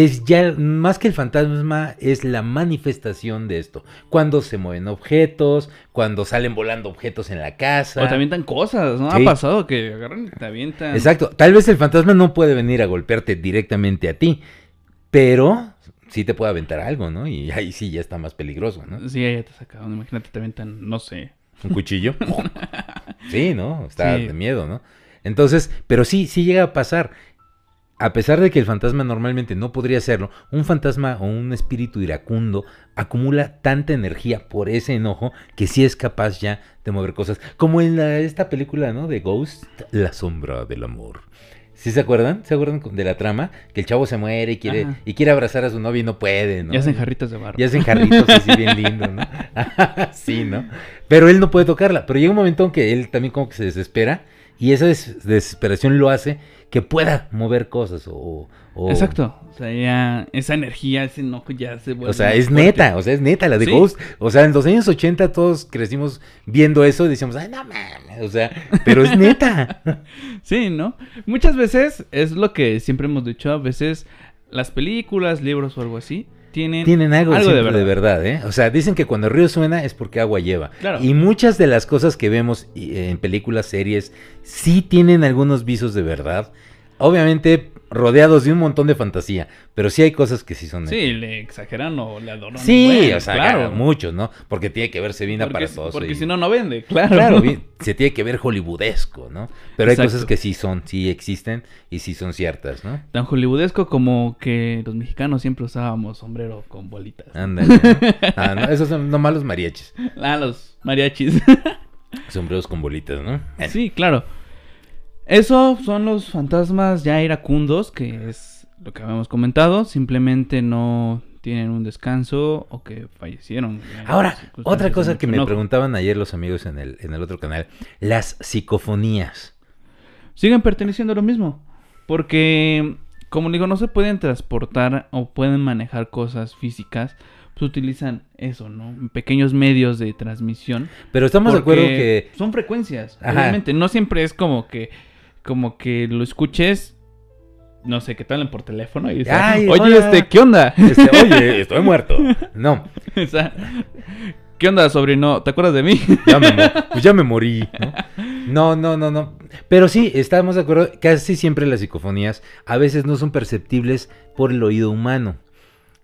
S3: es ya más que el fantasma, es la manifestación de esto. Cuando se mueven objetos, cuando salen volando objetos en la casa.
S2: O te avientan cosas, ¿no?
S3: Sí.
S2: Ha pasado que agarran y te avientan.
S3: Exacto. Tal vez el fantasma no puede venir a golpearte directamente a ti, pero sí te puede aventar algo, ¿no? Y ahí sí ya está más peligroso, ¿no?
S2: Sí, ya te sacaron. Imagínate, te avientan, no sé.
S3: Un cuchillo. sí, ¿no? Está
S2: Sí.
S3: de miedo, ¿no? Entonces, pero sí, sí llega a pasar. A pesar de que el fantasma normalmente no podría hacerlo, un fantasma o un espíritu iracundo acumula tanta energía por ese enojo que sí es capaz ya de mover cosas. Como en la- esta película, ¿no? De Ghost, La sombra del amor. ¿Sí se acuerdan? ¿Se acuerdan de la trama? Que el chavo se muere y quiere,
S2: Ajá.
S3: y quiere abrazar a su novia y no puede, ¿no?
S2: Y hacen jarritas de barro.
S3: Y hacen jarritos así bien lindos, ¿no? sí, ¿no? Pero él no puede tocarla. Pero llega un momento en que él también como que se desespera y esa des- desesperación lo hace que pueda mover cosas o... o-
S2: Exacto. O sea, ya esa energía, ese enojo ya se vuelve.
S3: O sea, es
S2: fuerte.
S3: neta, o sea, es neta la de
S2: Sí.
S3: Ghost. O sea, en los años 80 todos crecimos viendo eso y decíamos, ay, no mames, o sea, pero es neta.
S2: Sí, ¿no? Muchas veces es lo que siempre hemos dicho, a veces las películas, libros o algo así tienen,
S3: Tienen algo,
S2: algo de
S3: siempre de
S2: verdad.
S3: verdad, ¿eh? O sea, dicen que cuando el río suena es porque agua lleva.
S2: Claro.
S3: Y muchas de las cosas que vemos y- en películas, series, sí tienen algunos visos de verdad. Obviamente rodeados de un montón de fantasía, pero sí hay cosas que sí son...
S2: Sí, le exageran o le adoran.
S3: Sí,
S2: Bueno,
S3: o sea,
S2: claro.
S3: muchos, ¿no? Porque tiene que verse bien
S2: Porque,
S3: aparatoso.
S2: porque
S3: y-
S2: si no, no vende, claro.
S3: Claro, bien, se tiene que ver hollywoodesco, ¿no? Pero hay cosas que sí son, sí existen y sí son ciertas, ¿no?
S2: Tan hollywoodesco como que los mexicanos siempre usábamos sombrero con bolitas.
S3: Ándale. ¿no? Ah, no, esos son nomás los mariachis.
S2: Ah, los mariachis.
S3: Sombreros con bolitas, ¿no?
S2: sí, claro. Eso son los fantasmas ya iracundos, que es lo que habíamos comentado. Simplemente no tienen un descanso o que fallecieron.
S3: Ahora, otra cosa que me
S2: enojo.
S3: preguntaban ayer los amigos en el, en el otro canal, las psicofonías.
S2: siguen perteneciendo a lo mismo. Porque, como digo, no se pueden transportar o pueden manejar cosas físicas. Pues utilizan eso, ¿no? Pequeños medios de transmisión.
S3: Pero estamos de acuerdo que...
S2: Son frecuencias,
S3: Ajá.
S2: obviamente. No siempre es como que... Como que lo escuches... No sé, que te hablen por teléfono y dices,
S3: Ay,
S2: oye,
S3: hola".
S2: este, ¿qué onda?
S3: este, Oye, estoy muerto. No,
S2: O sea, ¿Qué onda, sobrino? ¿Te acuerdas de mí?
S3: ya me, pues ya me morí. ¿no? no, no, no, no. Pero sí, estamos de acuerdo. Casi siempre las psicofonías a veces no son perceptibles por el oído humano.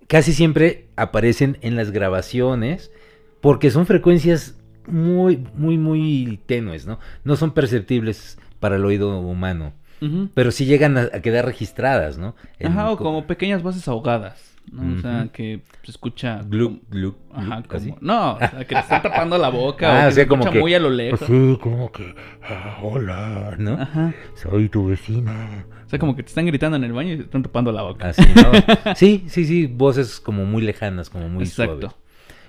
S3: Casi siempre aparecen en las grabaciones porque son frecuencias muy, muy, muy tenues, ¿no? No son perceptibles para el oído humano. Pero sí llegan a, a quedar registradas, ¿no? En
S2: Ajá, o
S3: co-
S2: como pequeñas voces ahogadas, ¿no? O sea, que se escucha...
S3: Gluc, gluc,
S2: Ajá, como...
S3: así.
S2: No, o sea, que te están tapando la boca
S3: Ah,
S2: o
S3: o
S2: que
S3: sea,
S2: se
S3: como
S2: escucha
S3: que-
S2: muy a lo lejos.
S3: Sí, como que, ah, hola, ¿no?
S2: Ajá.
S3: Soy tu vecino.
S2: O sea, como que te están gritando en el baño y te están tapando la boca.
S3: Así, ¿no? Sí, sí, sí, voces como muy lejanas, como muy
S2: Exacto.
S3: suaves.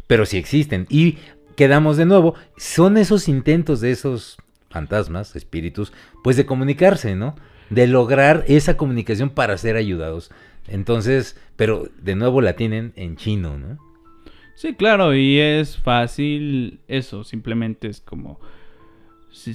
S3: Pero sí existen. Y quedamos de nuevo, son esos intentos de esos fantasmas, espíritus, pues de comunicarse, ¿no? De lograr esa comunicación para ser ayudados. Entonces, pero de nuevo la tienen en chino, ¿no?
S2: Sí, claro, y es fácil eso, simplemente es como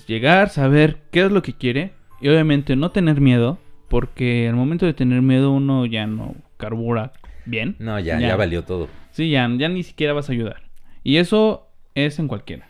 S2: llegar, saber qué es lo que quiere y obviamente no tener miedo, porque al momento de tener miedo uno ya no carbura bien.
S3: No, ya, ya, valió todo.
S2: Sí, ya, ya ni siquiera vas a ayudar. Y eso es en cualquiera.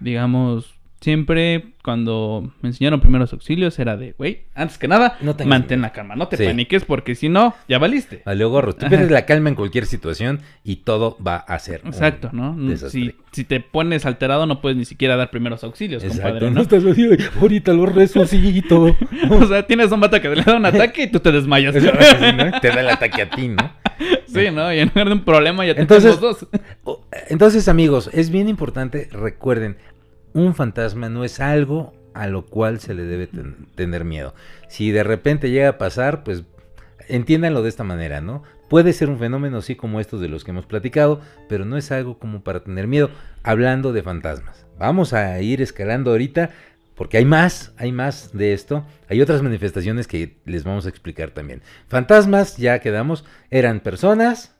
S2: Digamos, siempre cuando me enseñaron primeros auxilios era de, güey, antes que nada,
S3: No
S2: mantén
S3: miedo".
S2: la calma, no te
S3: Sí.
S2: paniques porque si no, ya valiste.
S3: Valió gorro. Tú
S2: Ajá.
S3: pierdes la calma en cualquier situación y todo va a ser. un
S2: Exacto, ¿no?
S3: desastre.
S2: Si, si te pones alterado no puedes ni siquiera dar primeros auxilios,
S3: Exacto.
S2: compadre,
S3: No
S2: ¿no?
S3: estás así, "Ay, ahorita lo resucito.
S2: O sea, tienes un vato que le da un ataque y tú te desmayas.
S3: Te da el ataque a ti, ¿no?
S2: sí, ¿no? Y en lugar de un problema ya te
S3: Entonces-
S2: los dos.
S3: Entonces, amigos, es bien importante, recuerden, un fantasma no es algo a lo cual se le debe ten- tener miedo. Si de repente llega a pasar, pues entiéndanlo de esta manera, ¿no? Puede ser un fenómeno así como estos de los que hemos platicado, pero no es algo como para tener miedo, hablando de fantasmas. Vamos a ir escalando ahorita, porque hay más, hay más de esto. Hay otras manifestaciones que les vamos a explicar también. Fantasmas, ya quedamos, eran personas,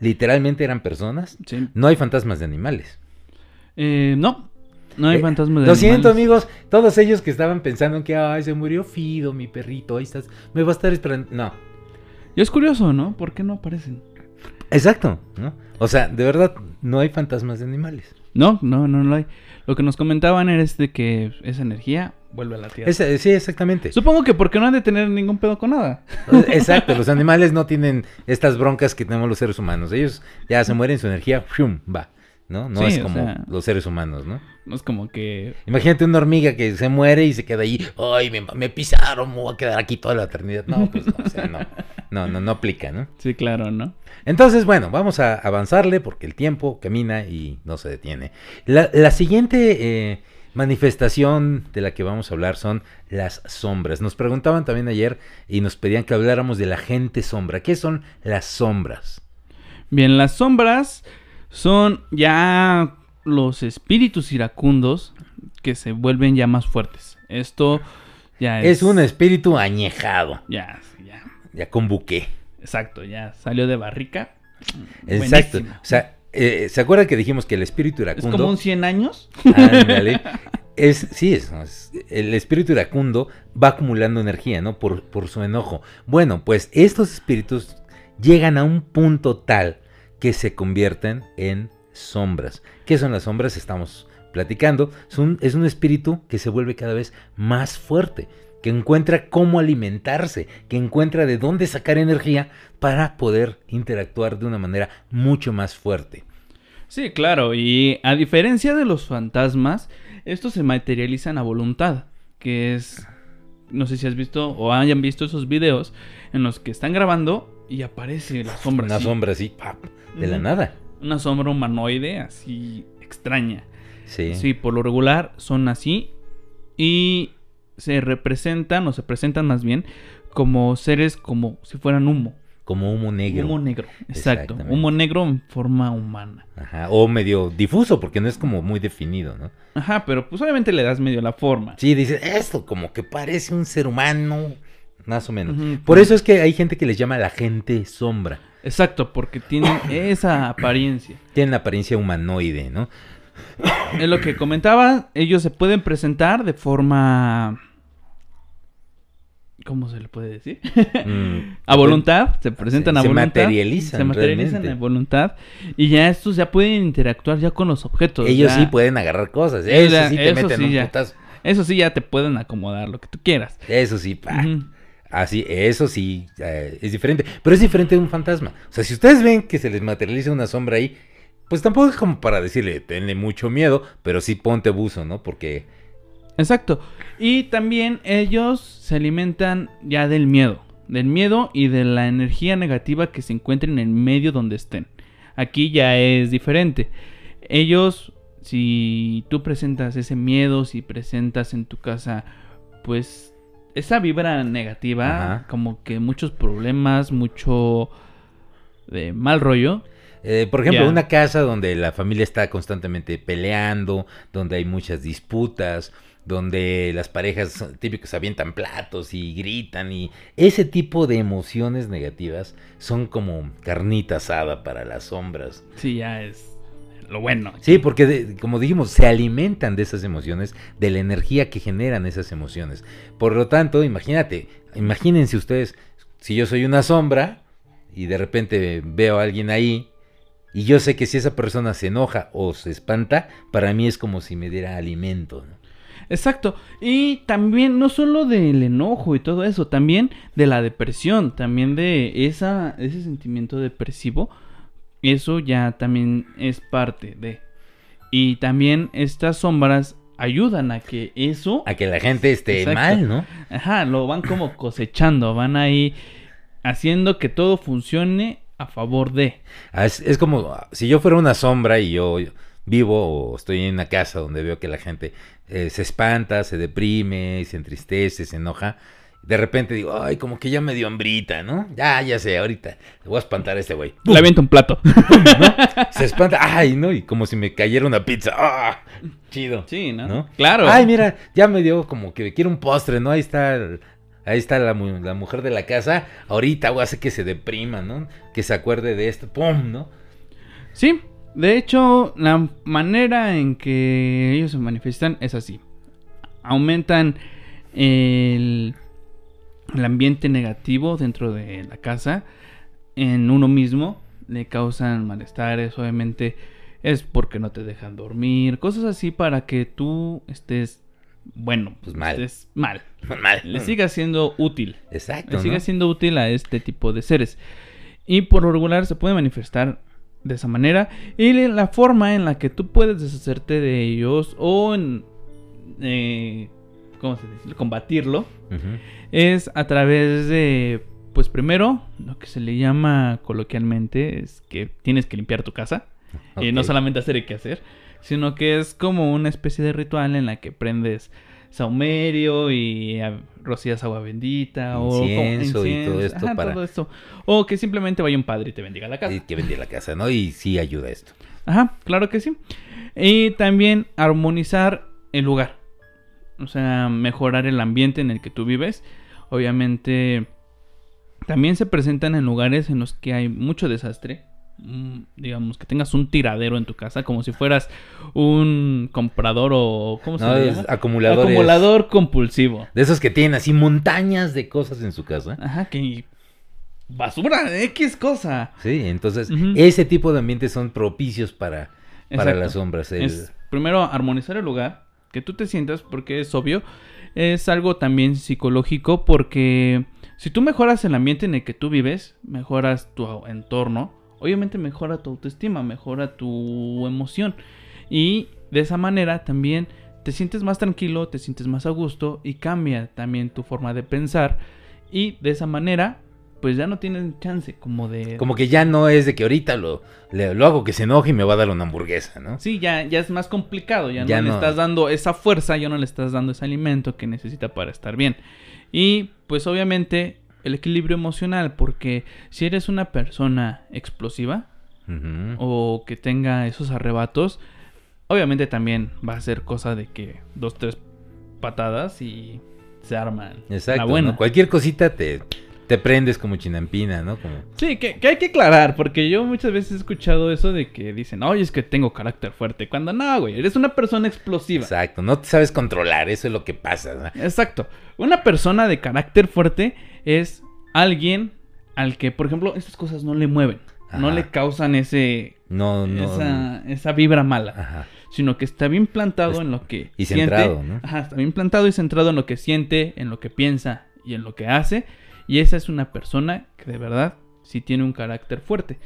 S3: literalmente eran personas.
S2: Sí.
S3: No hay fantasmas de animales.
S2: Eh, no, no hay
S3: Eh,
S2: fantasmas de
S3: Lo siento, amigos. Todos ellos que estaban pensando en que Ay, se murió Fido, mi perrito. Ahí estás. Me va a estar esperando. No.
S2: Y es curioso, ¿no? ¿Por qué no aparecen?
S3: Exacto. ¿no? O sea, de verdad, no hay fantasmas de animales.
S2: No, no, no lo hay. Lo que nos comentaban era este que esa energía vuelve a la Tierra.
S3: Esa- sí, exactamente.
S2: Supongo que porque no han de tener ningún pedo con nada.
S3: Exacto. Los animales no tienen estas broncas que tenemos los seres humanos. Ellos ya se mueren, su energía, ¡fium! va. ¿No? No
S2: Sí,
S3: es
S2: o
S3: como
S2: sea-
S3: los seres humanos, ¿no?
S2: No es como que...
S3: Imagínate una hormiga que se muere y se queda ahí. Ay, me, me pisaron, me voy a quedar aquí toda la eternidad. No, pues no, o sea, no. No, no, no aplica, ¿no?
S2: Sí, claro, ¿no?
S3: Entonces, bueno, vamos a avanzarle porque el tiempo camina y no se detiene. La, la siguiente eh, manifestación de la que vamos a hablar son las sombras. Nos preguntaban también ayer y nos pedían que habláramos de la gente sombra. ¿Qué son las sombras?
S2: Bien, las sombras son ya los espíritus iracundos que se vuelven ya más fuertes. Esto ya es...
S3: Es un espíritu añejado,
S2: Ya, ya.
S3: ya con buque.
S2: Exacto, ya salió de barrica.
S3: Exacto.
S2: Buenísimo.
S3: O sea, eh, ¿se acuerdan que dijimos que el espíritu
S2: Es
S3: iracundo...
S2: como un 100 años.
S3: Ándale. Es, sí, es, es- el espíritu iracundo va acumulando energía, ¿no? Por, por su enojo. Bueno, pues estos espíritus llegan a un punto tal que se convierten en sombras. ¿Qué son las sombras? Estamos platicando. Es un, es un espíritu que se vuelve cada vez más fuerte, que encuentra cómo alimentarse, que encuentra de dónde sacar energía para poder interactuar de una manera mucho más fuerte.
S2: Sí, claro, y a diferencia de los fantasmas, estos se materializan a voluntad, que es, no sé si has visto o hayan visto esos videos en los que están grabando y aparece la sombra.
S3: Una
S2: así,
S3: sombra así, ¡pap! De la nada.
S2: Una sombra humanoide así extraña.
S3: Sí.
S2: Sí, por lo regular son así y se representan o se presentan más bien como seres como si fueran humo.
S3: Como humo negro.
S2: Humo negro, exacto. Humo negro en forma humana.
S3: Ajá, O medio difuso, porque no es como muy definido, ¿no?
S2: Ajá, pero pues obviamente le das medio la forma.
S3: Sí, dice, esto como que parece un ser humano, más o menos. Por eso es que hay gente que les llama la gente sombra.
S2: Exacto, porque tienen esa apariencia.
S3: Tienen apariencia humanoide, ¿no?
S2: Es lo que comentaba, ellos se pueden presentar de forma... ¿Cómo se le puede decir?
S3: Mm,
S2: a voluntad, se presentan a
S3: se
S2: voluntad.
S3: materializan
S2: Se materializan
S3: realmente.
S2: a voluntad. Y ya estos ya pueden interactuar ya con los objetos.
S3: Ellos
S2: ya-
S3: sí pueden agarrar cosas. Eso
S2: ya,
S3: sí te
S2: eso
S3: meten
S2: sí,
S3: un
S2: ya.
S3: putazo.
S2: Eso sí ya te pueden acomodar lo que tú quieras.
S3: Eso sí, pa. Así, eso sí, es diferente. Pero es diferente de un fantasma. O sea, si ustedes ven que se les materializa una sombra ahí, pues tampoco es como para decirle, tenle mucho miedo, pero sí ponte buzo, ¿no? Porque
S2: Exacto. Y también ellos se alimentan ya del miedo. Del miedo y de la energía negativa que se encuentra en el medio donde estén. Aquí ya es diferente. Ellos, si tú presentas ese miedo, si presentas en tu casa, pues esa vibra negativa,
S3: Ajá.
S2: como que muchos problemas, mucho de mal rollo.
S3: Eh, por ejemplo, una casa donde la familia está constantemente peleando, donde hay muchas disputas, donde las parejas típicos avientan platos y gritan y ese tipo de emociones negativas son como carnita asada para las sombras.
S2: Sí, ya es lo bueno.
S3: Sí, porque de- como dijimos, se alimentan de esas emociones, de la energía que generan esas emociones. Por lo tanto, imagínate, imagínense ustedes, si yo soy una sombra y de repente veo a alguien ahí y yo sé que si esa persona se enoja o se espanta, para mí es como si me diera alimento. ¿no?
S2: Exacto. Y también no solo del enojo y todo eso, también de la depresión, también de esa, ese sentimiento depresivo. Eso ya también es parte de. Y también estas sombras ayudan a que eso,
S3: A que la gente esté
S2: Exacto.
S3: mal, ¿no?
S2: ajá, lo van como cosechando, van ahí haciendo que todo funcione a favor de.
S3: Ah, Es, es como si yo fuera una sombra y yo vivo o estoy en una casa donde veo que la gente eh, se espanta, se deprime, se entristece, se enoja. De repente digo, ay, como que ya me dio hambrita, ¿no? Ya, ya sé, ahorita le voy a espantar a este güey.
S2: Le aviento un plato.
S3: Se espanta, ay, ¿no? Y como si me cayera una pizza. ¡Ah! Chido.
S2: Sí, ¿no?
S3: ¿No?
S2: Claro.
S3: Ay, mira, ya me dio como que quiero un postre, ¿no? Ahí está, el- ahí está la, mu- la mujer de la casa. Ahorita voy a hacer que se deprima, ¿no? Que se acuerde de esto, ¡pum! ¿no?
S2: Sí, de hecho, la manera en que ellos se manifiestan es así. Aumentan el, el ambiente negativo dentro de la casa en uno mismo. Le causan malestares, obviamente es porque no te dejan dormir. Cosas así para que tú estés, bueno,
S3: Pues mal.
S2: estés mal.
S3: Mal.
S2: Le siga siendo útil
S3: Exacto,
S2: le
S3: ¿no?
S2: sigue siendo útil a este tipo de seres. Y por lo regular se puede manifestar de esa manera. Y la forma en la que tú puedes deshacerte de ellos o en, eh, ¿cómo se dice? combatirlo es a través de, pues primero, lo que se le llama coloquialmente es que tienes que limpiar tu casa. Y no
S3: Ok.
S2: solamente hacer el que hacer, sino que es como una especie de ritual en la que prendes saumerio y rocías agua bendita o
S3: Incienso y todo esto
S2: ajá,
S3: para-
S2: todo esto. O que simplemente vaya un padre y te bendiga la casa.
S3: Y que vendía la casa, ¿no? Y sí ayuda esto.
S2: Ajá, claro que sí. Y también armonizar el lugar. O sea, mejorar el ambiente en el que tú vives. Obviamente, también se presentan en lugares en los que hay mucho desastre. Mm, Digamos que tengas un tiradero en tu casa, como si fueras un comprador o. ¿Cómo se
S3: No,
S2: llama?
S3: acumuladores.
S2: Acumulador compulsivo.
S3: De esos que tienen así montañas de cosas en su casa.
S2: Ajá, que. Basura, X cosa.
S3: Sí, entonces ese tipo de ambientes son propicios para, para
S2: Exacto.
S3: las sombras. El-
S2: Es primero armonizar el lugar, que tú te sientas, porque es obvio, es algo también psicológico, porque si tú mejoras el ambiente en el que tú vives, mejoras tu entorno, obviamente mejora tu autoestima, mejora tu emoción, y de esa manera también te sientes más tranquilo, te sientes más a gusto, y cambia también tu forma de pensar, y de esa manera, pues ya no tienes chance como de...
S3: Como que ya no es de que ahorita lo, le- lo hago que se enoje y me va a dar una hamburguesa, ¿no?
S2: Sí, ya, ya es más complicado, ya,
S3: Ya
S2: no, le estás dando esa fuerza, ya no le estás dando ese alimento que necesita para estar bien. Y pues obviamente el equilibrio emocional, porque si eres una persona explosiva o que tenga esos arrebatos, obviamente también va a ser cosa de que dos, tres patadas y se arman.
S3: Exacto.
S2: la buena.
S3: ¿no? Cualquier cosita te, te prendes como chinampina, ¿no? Como...
S2: Sí, que, que hay que aclarar, porque yo muchas veces he escuchado eso de que dicen, oye, es que tengo carácter fuerte, cuando no, güey, eres una persona explosiva.
S3: Exacto, no te sabes controlar, eso es lo que pasa. ¿no?
S2: Exacto. Una persona de carácter fuerte es alguien al que, por ejemplo, estas cosas no le mueven. No le causan ese,
S3: No, no.
S2: esa, esa vibra mala.
S3: Ajá.
S2: Sino que está bien plantado en lo que
S3: y
S2: siente.
S3: centrado, ¿no?
S2: Ajá, está bien plantado y centrado en lo que siente, en lo que piensa y en lo que hace. Y esa es una persona que de verdad sí tiene un carácter fuerte.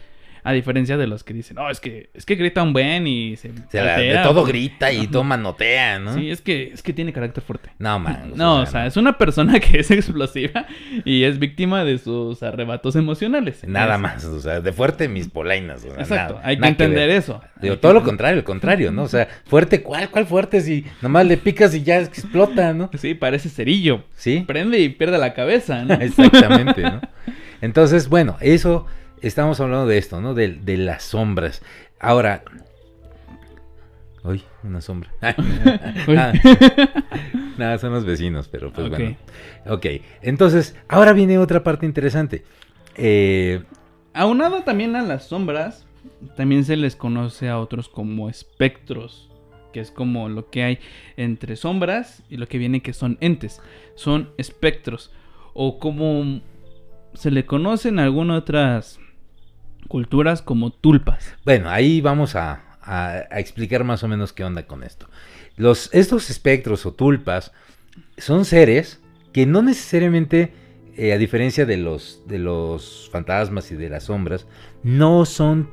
S2: A diferencia de los que dicen, no, es que, es que grita un buen y se,
S3: Se la- de
S2: altera,
S3: todo
S2: pues".
S3: grita y todo manotea, ¿no?
S2: Sí, es que, es que tiene carácter fuerte.
S3: No, man.
S2: No, o sea, es una persona que es explosiva y es víctima de sus arrebatos emocionales.
S3: Nada
S2: Es-
S3: más, o sea, de fuerte mis polainas. o sea,
S2: Exacto,
S3: nada-
S2: hay que entender eso.
S3: Digo,
S2: Hay
S3: todo
S2: que
S3: lo contrario, el contrario, ¿no? O sea, fuerte, ¿cuál? ¿Cuál fuerte? Si nomás le picas y ya explota, ¿no?
S2: Sí, parece cerillo.
S3: Sí.
S2: Prende y pierde la cabeza, ¿no?
S3: Exactamente, ¿no? Entonces, bueno, eso, estamos hablando de esto, ¿no? De, de las sombras. Ahora, uy, una sombra. Ah, Nada, son los vecinos, pero pues bueno. Ok, entonces, ahora viene otra parte interesante. Eh,
S2: Aunado también a las sombras, también se les conoce a otros como espectros, que es como lo que hay entre sombras y lo que viene que son entes, son espectros, o como se le conoce en algunas otras culturas como tulpas.
S3: Bueno, ahí vamos a, a- a explicar más o menos qué onda con esto. Los, estos espectros o tulpas son seres que no necesariamente, eh, a diferencia de los, de los fantasmas y de las sombras, no son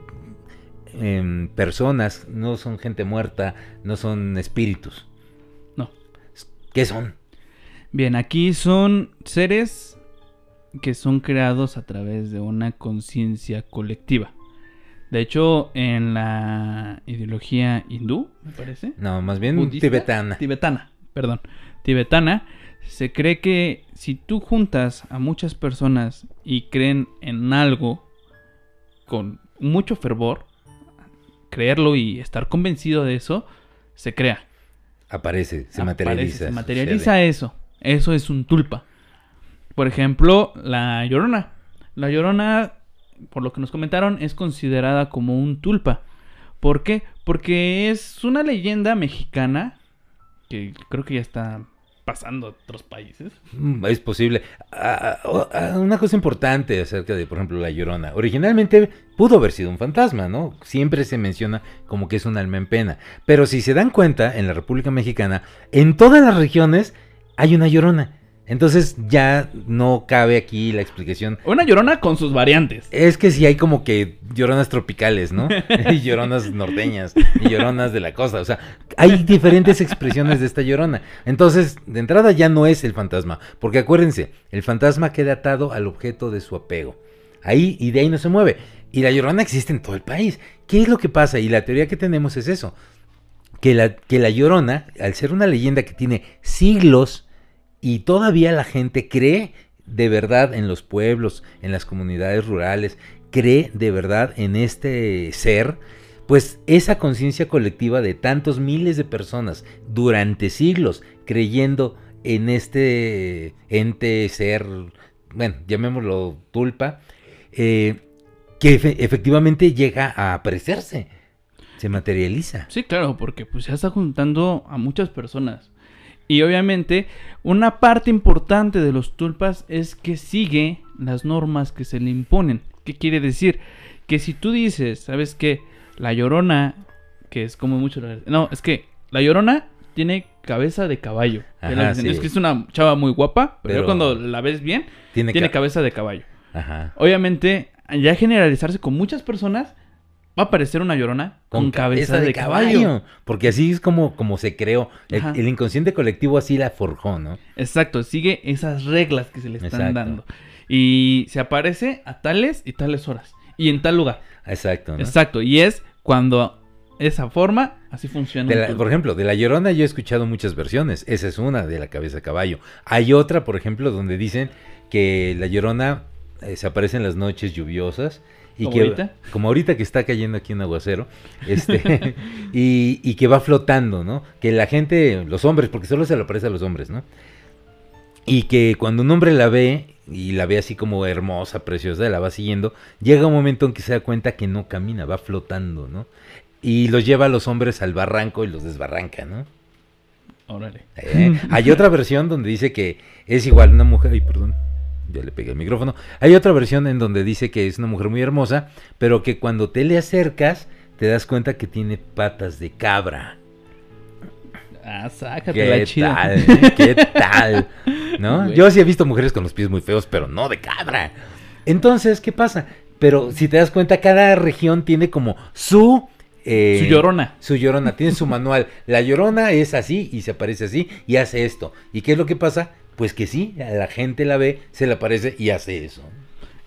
S3: em, personas, no son gente muerta, no son espíritus.
S2: No.
S3: ¿Qué son?
S2: Bien, aquí son seres que son creados a través de una conciencia colectiva. De hecho, en la ideología hindú, me parece,
S3: No, más bien
S2: budista,
S3: tibetana.
S2: Tibetana, perdón. Tibetana, se cree que si tú juntas a muchas personas y creen en algo con mucho fervor, creerlo y estar convencido de eso, se crea.
S3: Aparece, se
S2: Aparece,
S3: materializa.
S2: Se materializa eso. Eso es un tulpa. Por ejemplo, la llorona. La llorona, por lo que nos comentaron, es considerada como un tulpa. ¿Por qué? Porque es una leyenda mexicana que creo que ya está pasando a otros países.
S3: Mm, Es posible. Ah, ah, ah, una cosa importante acerca de, por ejemplo, La Llorona. Originalmente pudo haber sido un fantasma, ¿no? Siempre se menciona como que es un alma en pena. Pero si se dan cuenta, en la República Mexicana, en todas las regiones hay una Llorona. Entonces ya no cabe aquí la explicación.
S2: Una llorona con sus variantes.
S3: Es que sí hay como que lloronas tropicales, ¿no? y lloronas norteñas, y lloronas de la costa. O sea, hay diferentes expresiones de esta llorona. Entonces, de entrada ya no es el fantasma. Porque acuérdense, el fantasma queda atado al objeto de su apego. Ahí y de ahí no se mueve. Y la llorona existe en todo el país. ¿Qué es lo que pasa? Y la teoría que tenemos es eso. Que la, que la llorona, al ser una leyenda que tiene siglos y todavía la gente cree de verdad en los pueblos, en las comunidades rurales, cree de verdad en este ser, pues esa conciencia colectiva de tantos miles de personas durante siglos creyendo en este ente ser, bueno, llamémoslo tulpa, eh, que efe- efectivamente llega a aparecerse, se materializa.
S2: Sí, claro, porque pues ya está juntando a muchas personas. Y obviamente, una parte importante de los tulpas es que sigue las normas que se le imponen. ¿Qué quiere decir? Que si tú dices, ¿sabes qué? La llorona, que es como mucho... la- No, es que la llorona tiene cabeza de caballo.
S3: Ajá, sí.
S2: Es que es una chava muy guapa, pero, cuando la ves bien,
S3: Tiene,
S2: tiene
S3: ca-
S2: cabeza de caballo.
S3: Ajá.
S2: Obviamente, ya generalizarse con muchas personas, va a parecer una llorona con, cabeza, de, caballo.
S3: Porque así es como, como se creó. El, inconsciente colectivo así la forjó, ¿no?
S2: Exacto, sigue esas reglas que se le están
S3: Exacto.
S2: dando. Y se aparece a tales y tales horas. Y en tal lugar.
S3: Exacto. ¿no?
S2: Exacto. Y es cuando esa forma, así funciona.
S3: La- por ejemplo, de La Llorona yo he escuchado muchas versiones. Esa es una de la cabeza de caballo. Hay otra, por ejemplo, donde dicen que La Llorona eh, se aparece en las noches lluviosas. Y
S2: ¿Como
S3: que,
S2: ahorita?
S3: Como ahorita que está cayendo aquí un aguacero. Este, y, y que va flotando, ¿no? Que la gente, los hombres, porque solo se le aparece a los hombres, ¿no? Y que cuando un hombre la ve y la ve así como hermosa, preciosa, la va siguiendo, llega un momento en que se da cuenta que no camina, va flotando, ¿no? Y los lleva a los hombres al barranco y los desbarranca, ¿no?
S2: Órale.
S3: Eh, Hay otra versión donde dice que es igual una mujer, ay, perdón, ya le pegué el micrófono. Hay otra versión en donde dice que es una mujer muy hermosa, pero que cuando te le acercas te das cuenta que tiene patas de cabra.
S2: Ah, sácate
S3: ¿Qué
S2: la chida.
S3: tal? eh? ¿Qué tal? ¿No? Yo sí he visto mujeres con los pies muy feos, pero no de cabra. Entonces, ¿qué pasa? pero si te das cuenta, cada región tiene como su... eh,
S2: Su llorona.
S3: Su llorona, tiene su manual. La llorona es así y se aparece así y hace esto. ¿Y qué es lo que pasa? Pues que sí, a la gente la ve, se le aparece y hace eso.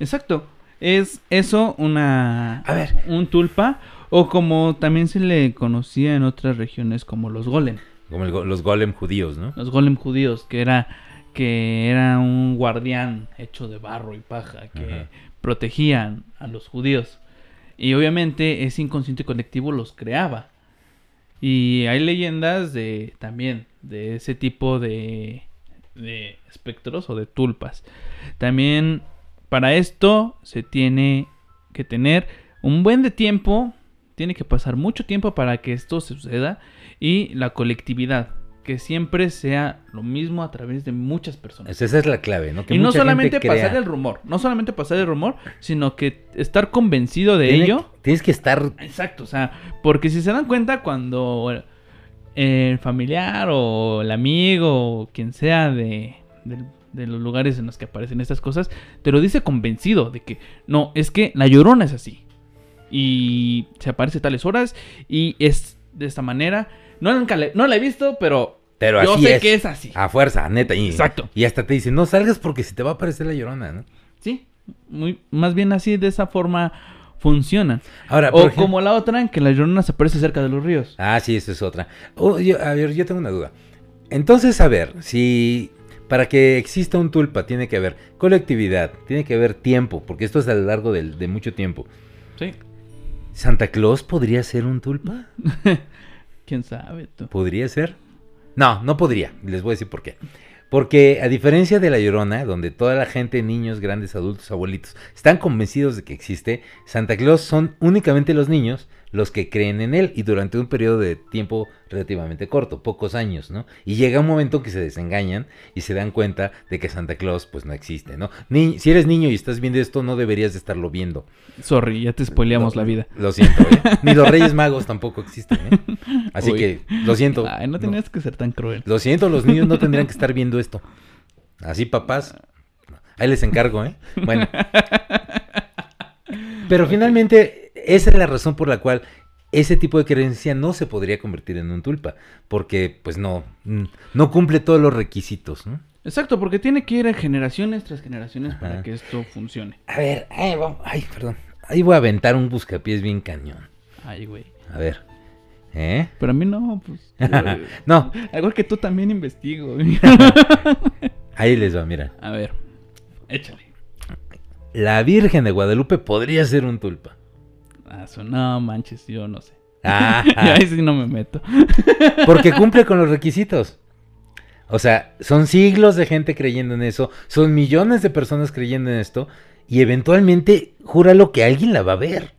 S2: Exacto. Es eso una...
S3: A ver.
S2: Un tulpa. O como también se le conocía en otras regiones como los golem.
S3: Como el go- los golem judíos, ¿no?
S2: Los golem judíos, que era que era un guardián hecho de barro y paja que
S3: Ajá.
S2: protegían a los judíos. Y obviamente ese inconsciente colectivo los creaba. Y hay leyendas de también de ese tipo de, de espectros o de tulpas. También para esto se tiene que tener un buen de tiempo, tiene que pasar mucho tiempo para que esto suceda y la colectividad, que siempre sea lo mismo a través de muchas personas.
S3: Esa es la clave, ¿no? Que
S2: y no solamente
S3: crea.
S2: pasar el rumor, no solamente pasar el rumor, sino que estar convencido de
S3: Tiene-
S2: ello.
S3: Tienes que estar
S2: Exacto, o sea, porque si se dan cuenta cuando el familiar o el amigo o quien sea de, de los lugares en los que aparecen estas cosas, te lo dice convencido de que no, es que la llorona es así. Y se aparece a tales horas y es de esta manera. No, nunca le- no la he visto, pero,
S3: Pero
S2: yo
S3: así
S2: sé
S3: es.
S2: que es así.
S3: a fuerza, neta. Y,
S2: Exacto.
S3: Y hasta te dicen, no salgas porque se te va a aparecer la llorona, ¿no?
S2: Sí, muy, más bien así, de esa forma funcionan.
S3: Ahora,
S2: O
S3: ejemplo-
S2: como la otra en que la llorona se aparece cerca de los ríos.
S3: Ah, sí, esa es otra. Oh, yo- a ver, yo tengo una duda. Entonces, a ver, si para que exista un tulpa tiene que haber colectividad, tiene que haber tiempo, porque esto es a lo largo del- de, mucho tiempo.
S2: Sí.
S3: ¿Santa Claus podría ser un tulpa?
S2: ¿Quién sabe tú?
S3: ¿Podría ser? No, no podría. Les voy a decir por qué. Porque a diferencia de La Llorona, donde toda la gente, niños, grandes, adultos, abuelitos, están convencidos de que existe, Santa Claus son únicamente los niños los que creen en él y durante un periodo de tiempo relativamente corto, pocos años, ¿no? Y llega un momento en que se desengañan y se dan cuenta de que Santa Claus pues no existe, ¿no? Ni, si eres niño y estás viendo esto, no deberías de estarlo viendo.
S2: Sorry, ya te spoileamos
S3: No,
S2: la vida.
S3: Lo siento, ¿eh? Ni los Reyes Magos tampoco existen, ¿eh? Así
S2: Uy.
S3: que, lo siento.
S2: Ay, no
S3: No.
S2: tenías que ser tan cruel.
S3: Lo siento, los niños no tendrían que estar viendo esto. Así, papás. Ahí les encargo, ¿eh? Bueno. Pero finalmente, esa es la razón por la cual ese tipo de creencia no se podría convertir en un tulpa. Porque, pues no, mm, no cumple todos los requisitos, ¿no?
S2: Exacto, porque tiene que ir a generaciones tras generaciones para que esto funcione.
S3: A ver, ay, vamos- ay, perdón. Ahí voy a aventar un buscapiés bien cañón.
S2: Ay, güey.
S3: A ver. ¿Eh?
S2: Pero a mí no, pues. eh,
S3: no,
S2: Al igual que tú también investigo.
S3: ahí les va, mira.
S2: a ver, échale.
S3: La Virgen de Guadalupe podría ser un tulpa.
S2: Ah, su- no manches, yo no sé.
S3: Ah,
S2: Y ahí sí no me meto.
S3: Porque cumple con los requisitos. O sea, son siglos de gente creyendo en eso, son millones de personas creyendo en esto, y eventualmente, júralo que alguien la va a ver.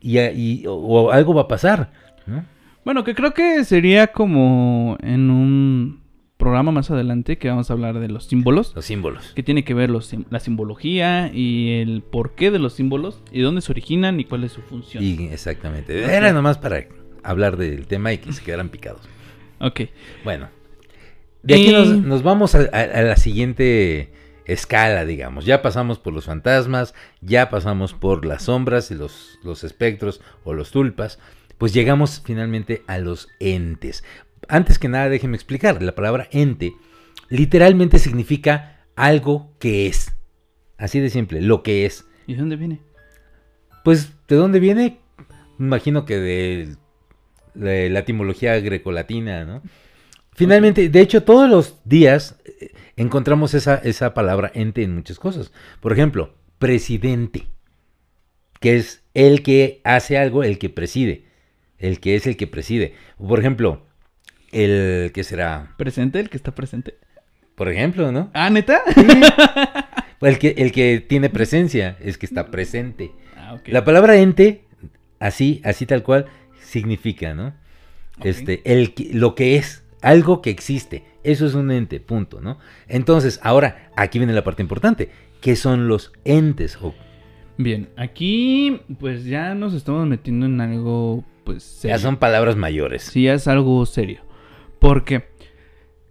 S3: Y, y- o, o algo va a pasar. ¿no?
S2: Bueno, que creo que sería como en un programa más adelante que vamos a hablar de los símbolos.
S3: Los símbolos.
S2: Que tiene que ver los la simbología y el porqué de los símbolos y dónde se originan y cuál es su función.
S3: Y exactamente. Era nomás para hablar del tema y que se quedaran picados.
S2: Ok.
S3: Bueno. De aquí
S2: Y-
S3: nos, nos vamos a, a- a la siguiente escala, digamos. Ya pasamos por los fantasmas, ya pasamos por las sombras y los, los espectros o los tulpas. Pues llegamos finalmente a los entes. Antes que nada, déjenme explicar. La palabra ente literalmente significa algo que es. Así de simple, lo que es.
S2: ¿Y de dónde viene?
S3: Pues, ¿de dónde viene? Me imagino que de, de la etimología grecolatina, ¿no? Finalmente, de hecho, todos los días eh, encontramos esa, esa palabra ente en muchas cosas. Por ejemplo, presidente, que es el que hace algo, el que preside, el que es el que preside. Por ejemplo, el que será,
S2: ¿Presente? ¿El que está presente?
S3: por ejemplo, ¿no?
S2: Ah, ¿neta?
S3: El que, el que tiene presencia, es que está presente.
S2: Ah.
S3: La palabra ente, así, así tal cual, significa, ¿no? Este, el, lo que es, algo que existe. Eso es un ente, punto, ¿no? Entonces, ahora, aquí viene la parte importante. ¿Qué son los entes? O-
S2: Bien, aquí pues ya nos estamos metiendo en algo pues serio.
S3: ya son palabras mayores.
S2: Sí, ya es algo serio. Porque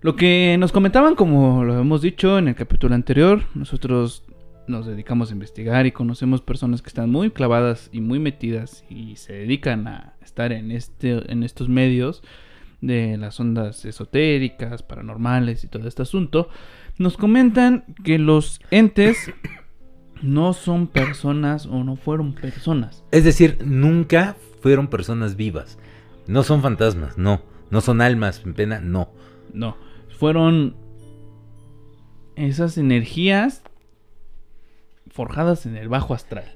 S2: lo que nos comentaban, como lo hemos dicho en el capítulo anterior, nosotros nos dedicamos a investigar y conocemos personas que están muy clavadas y muy metidas y se dedican a estar en, este, en estos medios de las ondas esotéricas, paranormales y todo este asunto, nos comentan que los entes no son personas o no fueron personas.
S3: Es decir, nunca fueron personas vivas. No son fantasmas, no. No son almas en pena, no.
S2: No, fueron esas energías forjadas en el bajo astral.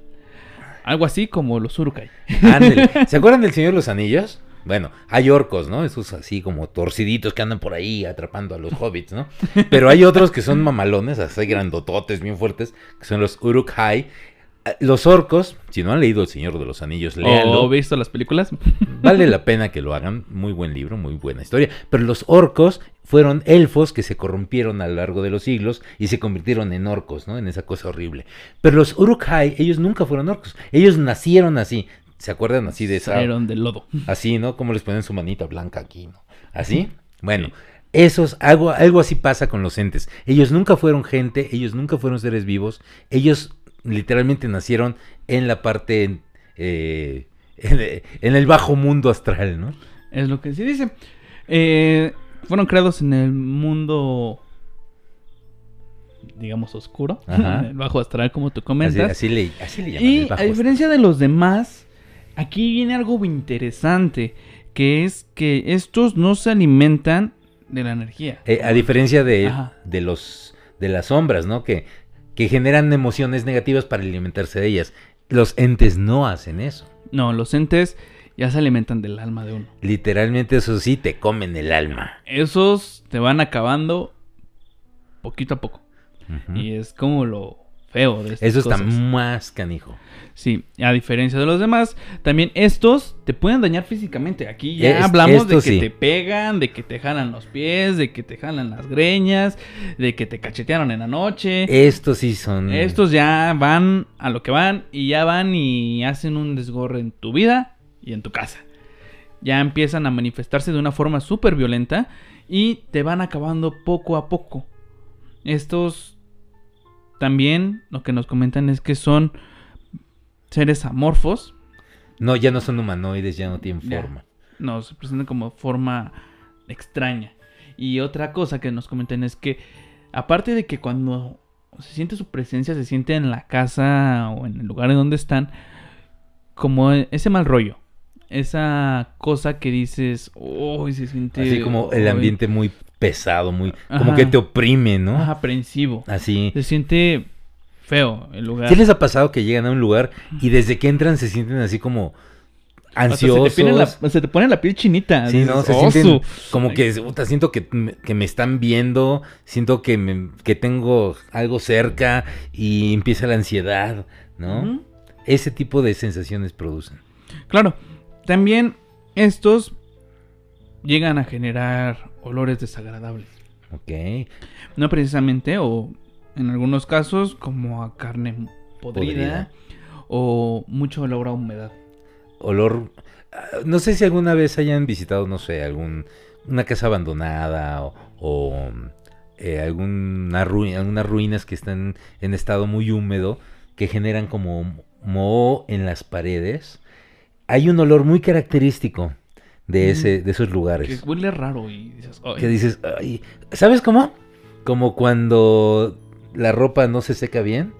S2: Algo así como los Urukai.
S3: Ándale. ¿Se acuerdan del Señor de los Anillos? Bueno, hay orcos, ¿no? Esos así como torciditos que andan por ahí atrapando a los hobbits, ¿no? Pero hay otros que son mamalones, así grandototes, bien fuertes, que son los Uruk-hai. Los orcos, si no han leído El Señor de los Anillos, léanlo.
S2: ¿O visto las películas?
S3: Vale la pena que lo hagan. Muy buen libro, muy buena historia. Pero los orcos fueron elfos que se corrompieron a lo largo de los siglos y se convirtieron en orcos, ¿no? En esa cosa horrible. Pero los Uruk-hai, ellos nunca fueron orcos. Ellos nacieron así. ¿Se acuerdan así de esa?
S2: Salieron del lodo.
S3: Así, ¿no? Como les ponen su manita blanca aquí, ¿no? Así. Bueno, esos, algo, algo así pasa con los entes. Ellos nunca fueron gente, ellos nunca fueron seres vivos. Ellos literalmente nacieron en la parte, eh, en, en el bajo mundo astral, ¿no?
S2: Es lo que se dice. Eh, fueron creados en el mundo, digamos, oscuro.
S3: Ajá.
S2: el bajo astral, como tú comentas.
S3: así le, así le llaman.
S2: Y
S3: el bajo
S2: a diferencia de los demás, aquí viene algo interesante, que es que estos no se alimentan de la energía.
S3: Eh, a diferencia de, de los de las sombras, ¿no? Que, que generan emociones negativas para alimentarse de ellas. Los entes no hacen eso.
S2: No, los entes ya se alimentan del alma de uno.
S3: Literalmente, eso sí, te comen el alma.
S2: Esos te van acabando poquito a poco. Y es como lo feo de
S3: Eso está
S2: cosas.
S3: más canijo.
S2: Sí, a diferencia de los demás, también estos te pueden dañar físicamente. Aquí ya
S3: Es-
S2: hablamos de que
S3: sí.
S2: te pegan, de que te jalan los pies, de que te jalan las greñas, de que te cachetearon en la noche.
S3: Estos sí son.
S2: Estos ya van a lo que van y ya van y hacen un desgorre en tu vida y en tu casa. Ya empiezan a manifestarse de una forma súper violenta y te van acabando poco a poco. Estos también lo que nos comentan es que son seres amorfos.
S3: No, ya no son humanoides, ya no tienen
S2: Ya.
S3: forma.
S2: Nos presentan como forma extraña. Y otra cosa que nos comentan es que, aparte de que cuando se siente su presencia, se siente en la casa o en el lugar en donde están, como ese mal rollo. Esa cosa que dices, uy, se siente.
S3: Así como el ambiente muy pesado, muy. Como
S2: Ajá.
S3: que te oprime, ¿no?
S2: ah, aprensivo.
S3: Así.
S2: Se siente feo el lugar.
S3: ¿Qué les ha pasado que llegan a un lugar y desde que entran se sienten así como ansiosos?
S2: Se te, pone la, se te pone la piel chinita.
S3: Sí, ¿no? Se
S2: "Osu".
S3: sienten como que, puta, siento que, me- que me están viendo, siento que, me- que tengo algo cerca y empieza la ansiedad, ¿no? Ese tipo de sensaciones producen.
S2: Claro, también estos llegan a generar olores desagradables.
S3: Ok.
S2: No precisamente, o en algunos casos, como a carne podrida,
S3: Podrida.
S2: o mucho olor a humedad.
S3: Olor. ah, No sé si alguna vez hayan visitado, no sé, algún una casa abandonada o, o, eh, alguna algunas ruinas que están en estado muy húmedo que generan como moho en las paredes. Hay un olor muy característico de, ese, de esos
S2: Que
S3: lugares.
S2: huele raro y dices, "Ay".
S3: Que dices, "Ay", ¿sabes cómo? Como cuando la ropa no se seca bien.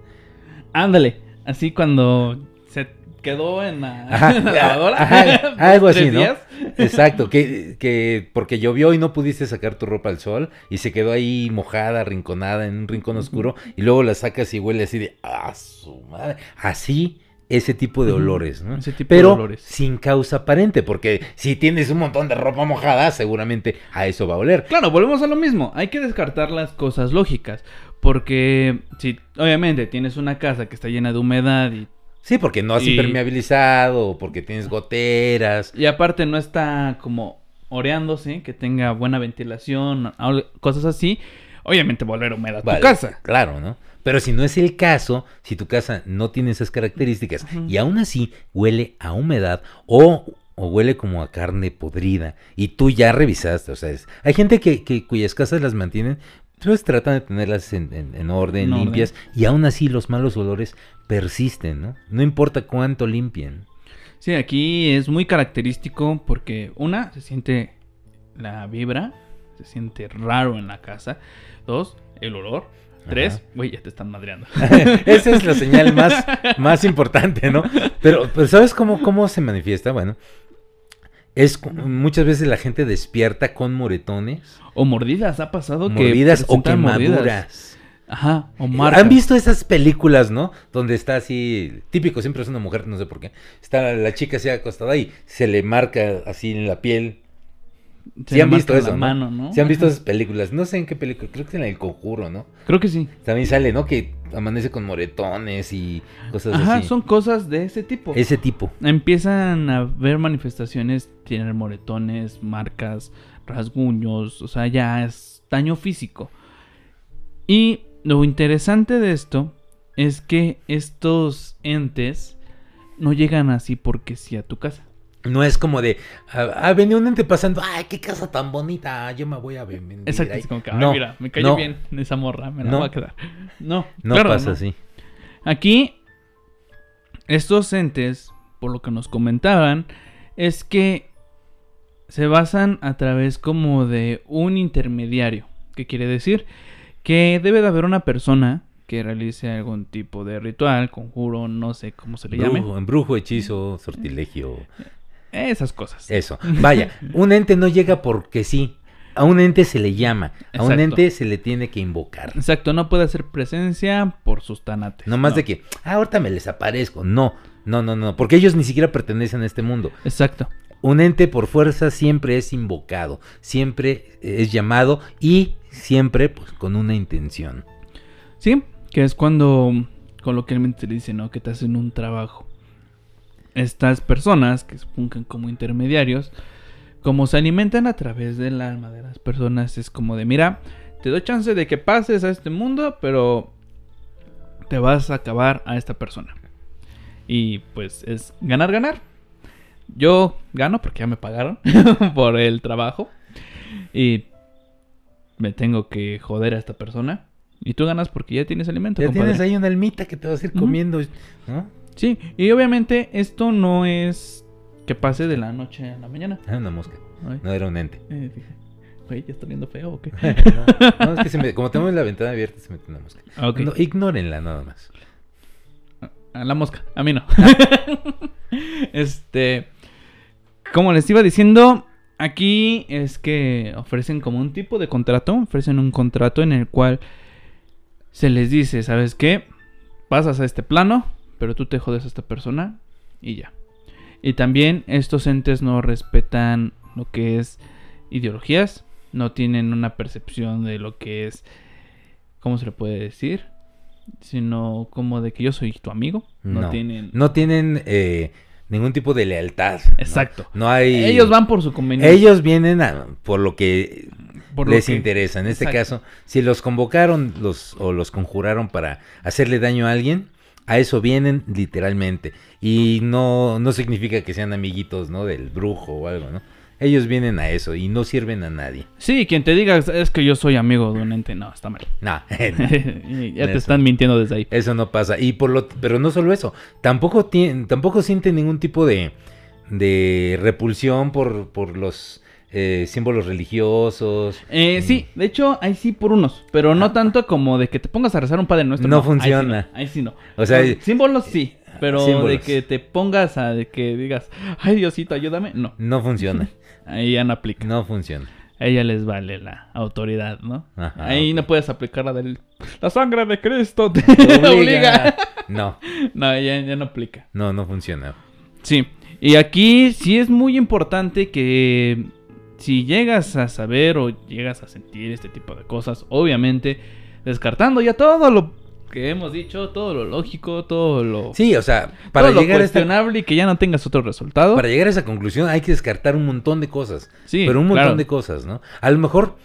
S2: Ándale, así cuando se quedó en la,
S3: Ajá,
S2: en la lavadora.
S3: ajá, algo así, ¿no?
S2: días.
S3: Exacto, que, que porque llovió y no pudiste sacar tu ropa al sol y se quedó ahí mojada, rinconada en un rincón oscuro y luego la sacas y huele así de ¡ah, su madre! Así, ese tipo de olores, ¿no?
S2: ese tipo
S3: Pero
S2: de olores.
S3: sin causa aparente, porque si tienes un montón de ropa mojada, seguramente a eso va a oler.
S2: Claro, volvemos a lo mismo. Hay que descartar las cosas lógicas. Porque si obviamente tienes una casa que está llena de humedad y,
S3: Sí, porque no has
S2: Y-
S3: impermeabilizado, porque tienes goteras.
S2: y aparte no está como oreándose, que tenga buena ventilación, cosas así, obviamente volver humedad
S3: Vale,
S2: tu casa.
S3: Claro, ¿no? Pero si no es el caso, si tu casa no tiene esas características y aún así huele a humedad o, o huele como a carne podrida y tú ya revisaste, o sea, es- hay gente que, que- cuyas casas las mantienen Entonces tratan de tenerlas en, en- en orden,
S2: En orden.
S3: limpias, y aún así los malos olores persisten, ¿no? No importa cuánto limpien.
S2: Sí, aquí es muy característico porque una, se siente la vibra, se siente raro en la casa. Dos, el olor. Tres, güey, ya te están madreando.
S3: Esa es la señal más, más importante, ¿no? Pero, pero ¿sabes cómo, cómo se manifiesta? Bueno, es muchas veces la gente despierta con moretones,
S2: O mordidas, ha pasado que.
S3: mordidas o
S2: mordidas.
S3: quemaduras.
S2: Ajá, o marcas.
S3: ¿Han visto esas películas, no? Donde está así, típico, siempre es una mujer, no sé por qué. Está la chica así acostada y se le marca así en la piel.
S2: Se
S3: Sí han visto
S2: la
S3: eso, ¿no?
S2: mano, ¿no?
S3: ¿Sí han visto
S2: Ajá.
S3: esas películas? No sé en qué película, creo que en El Conjuro, ¿no?
S2: Creo que sí.
S3: También sale, ¿no? Que amanece con moretones y cosas
S2: Ajá,
S3: así.
S2: son cosas de ese tipo.
S3: Ese tipo.
S2: Empiezan a ver manifestaciones, tienen moretones, marcas, rasguños, o sea, ya es daño físico. Y lo interesante de esto es que estos entes no llegan así porque sí a tu casa.
S3: No es como de, ah, venía un ente pasando, ay, qué casa tan bonita, yo me voy a vivir
S2: Exacto,
S3: ahí".
S2: es como que, "Ay,
S3: no,
S2: mira, me cayó
S3: no,
S2: bien esa morra, me la
S3: No.
S2: voy a quedar. No,
S3: No
S2: claro,
S3: pasa así.
S2: Aquí, estos entes, por lo que nos comentaban, es que se basan a través como de un intermediario. ¿Qué quiere decir? Que debe de haber una persona que realice algún tipo de ritual, conjuro, no sé cómo se le llame.
S3: Brujo, embrujo, hechizo, sortilegio,
S2: Esas cosas.
S3: eso. Vaya, un ente no llega porque sí. A un ente se le llama, a un ente se le tiene que invocar.
S2: Exacto, no puede hacer presencia por sus tanates.
S3: No más de que, ah, ahorita me les aparezco. No, no, no, no, porque ellos ni siquiera pertenecen a este mundo.
S2: Exacto.
S3: Un ente por fuerza siempre es invocado, siempre es llamado y siempre pues, con una intención.
S2: Sí, que es cuando coloquialmente le dicen, ¿no? Que te hacen un trabajo. Estas personas que funcan como intermediarios, como se alimentan a través del alma de las personas, es como de, mira, te doy chance de que pases a este mundo, pero te vas a acabar a esta persona. Y pues es ganar, ganar. Yo gano porque ya me pagaron por el trabajo. Y me tengo que joder a esta persona. Y tú ganas porque ya tienes alimento.
S3: Ya
S2: compadre.
S3: tienes ahí una almita que te vas a ir comiendo, ¿no?
S2: Sí, y obviamente esto no es que pase de la noche a la mañana.
S3: Ah, una mosca,
S2: Ay,
S3: no era un ente.
S2: eh, dije, güey, ya está viendo feo o qué.
S3: no, no, es que se me- como tenemos la ventana abierta se mete una mosca.
S2: Ok.
S3: No, ignórenla nada más.
S2: A la mosca, a mí no. este, como les iba diciendo, aquí es que ofrecen como un tipo de contrato, ofrecen un contrato en el cual se les dice, ¿sabes qué? Pasas a este plano, pero tú te jodes a esta persona y ya. Y también estos entes no respetan lo que es ideologías, no tienen una percepción de lo que es, ¿cómo se le puede decir? Sino como de que yo soy tu amigo. No,
S3: No,
S2: tienen...
S3: No tienen eh, ningún tipo de lealtad.
S2: Exacto.
S3: No hay.
S2: Ellos van por su conveniencia.
S3: Ellos vienen a- por lo que
S2: por lo
S3: les
S2: que-
S3: interesa. En este
S2: Exacto.
S3: caso, si los convocaron los, o los conjuraron para hacerle daño a alguien, a eso vienen literalmente. Y no, no significa que sean amiguitos, ¿no? Del brujo o algo, ¿no? Ellos vienen a eso y no sirven a nadie.
S2: Sí, quien te diga es que yo soy amigo de un ente, no, está mal.
S3: No,
S2: Y ya te
S3: Eso.
S2: están mintiendo desde ahí.
S3: eso no pasa. Y por lo, pero no solo eso, tampoco tienen, tampoco sienten ningún tipo de, de repulsión por, por los eh, símbolos religiosos.
S2: Eh, sí, de hecho, ahí sí por unos, pero no tanto como de que te pongas a rezar un Padre Nuestro.
S3: No
S2: ahí sí
S3: funciona.
S2: Ahí sí no.
S3: O sea,
S2: Con símbolos sí, pero de
S3: símbolos.
S2: que te pongas a de que digas, ay Diosito, ayúdame, no.
S3: No funciona.
S2: Ahí ya no aplica.
S3: No funciona.
S2: A ella les vale la autoridad, ¿no?
S3: Ajá,
S2: Ahí
S3: ok.
S2: no puedes aplicar la del... La sangre de Cristo te
S3: Obliga.
S2: obliga.
S3: No,
S2: No, ya, ya no aplica.
S3: no, no funciona.
S2: Sí, y aquí sí es muy importante que si llegas a saber o llegas a sentir este tipo de cosas, obviamente descartando ya todo lo que hemos dicho, todo lo lógico, todo lo,
S3: Sí, o sea, para
S2: todo lo
S3: llegar a esta,
S2: cuestionable y que ya no tengas otro resultado.
S3: para llegar a esa conclusión hay que descartar un montón de cosas.
S2: Sí,
S3: pero un montón
S2: claro.
S3: de cosas, ¿no? A lo mejor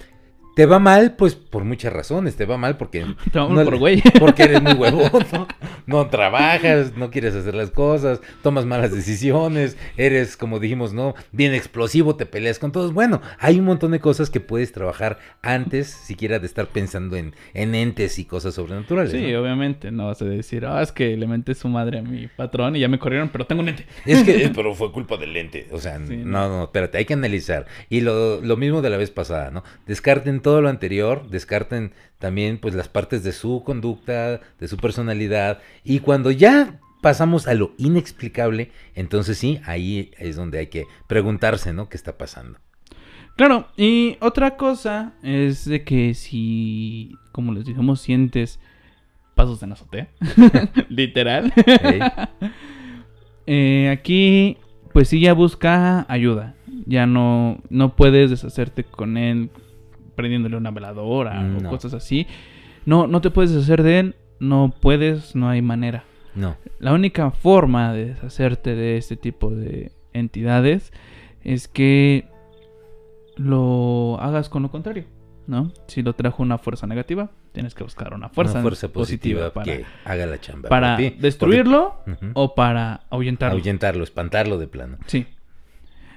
S3: Te va mal, pues por muchas razones. Te va mal porque.
S2: Te va mal por güey.
S3: Porque eres muy huevón, ¿no? No trabajas, no quieres hacer las cosas, tomas malas decisiones, eres, como dijimos, ¿no? Bien explosivo, te peleas con todos. Bueno, hay un montón de cosas que puedes trabajar antes, siquiera de estar pensando en, en entes y cosas sobrenaturales.
S2: Sí,
S3: ¿no?
S2: obviamente. No vas a decir, ah, es que le menté su madre a mi patrón y ya me corrieron, pero tengo un ente.
S3: Es que, pero fue culpa del lente. O sea,
S2: Sí,
S3: no, no, espérate, hay que analizar. Y lo, lo mismo de la vez pasada, ¿no? Descarten todo lo anterior, descarten también, pues, las partes de su conducta, de su personalidad. Y cuando ya pasamos a lo inexplicable, entonces sí, ahí es donde hay que preguntarse, ¿no? ¿Qué está pasando?
S2: Claro, y otra cosa es de que si, como les dijimos, sientes pasos en azotea, literal, eh, aquí pues sí ya busca ayuda. Ya no, no puedes deshacerte con él prendiéndole una veladora
S3: No.
S2: o cosas así. No, no te puedes deshacer de él, no puedes, no hay manera.
S3: No,
S2: La única forma de deshacerte de este tipo de entidades es que lo hagas con lo contrario, ¿no? Si lo trajo una fuerza negativa, tienes que buscar una fuerza,
S3: una fuerza positiva,
S2: para,
S3: que haga la chamba.
S2: para destruirlo o para ahuyentarlo.
S3: ahuyentarlo, espantarlo de plano.
S2: Sí.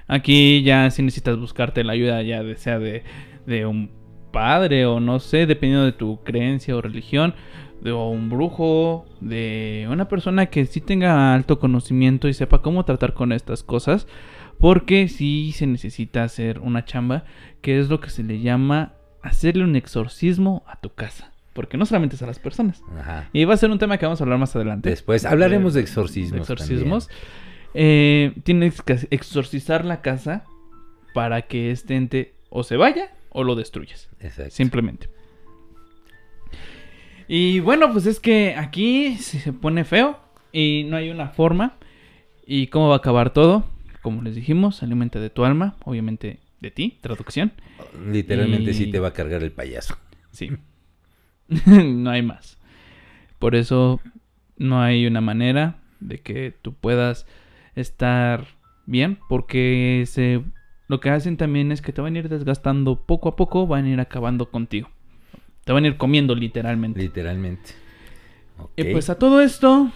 S2: Aquí ya si necesitas buscarte la ayuda, ya de- sea de, de un padre o no sé, dependiendo de tu creencia o religión, de o un brujo, de una persona que sí tenga alto conocimiento y sepa cómo tratar con estas cosas, porque sí se necesita hacer una chamba, que es lo que se le llama hacerle un exorcismo a tu casa, porque no solamente es a las personas.
S3: Ajá.
S2: Y va a ser un tema que vamos a hablar más adelante.
S3: Después hablaremos de exorcismos.
S2: De exorcismos. Eh, tienes que exorcizar la casa para que este ente o se vaya o lo destruyas.
S3: también. Exacto.
S2: Simplemente. Y bueno, pues es que aquí se se pone feo y no hay una forma. ¿Y cómo va a acabar todo? Como les dijimos, alimenta de tu alma, obviamente de ti, traducción.
S3: Literalmente
S2: Y-
S3: sí te va a cargar el payaso.
S2: Sí. no hay más. Por eso no hay una manera de que tú puedas estar bien, porque se lo que hacen también es que te van a ir desgastando poco a poco, van a ir acabando contigo. Te van a ir comiendo literalmente.
S3: Literalmente.
S2: Y pues a todo esto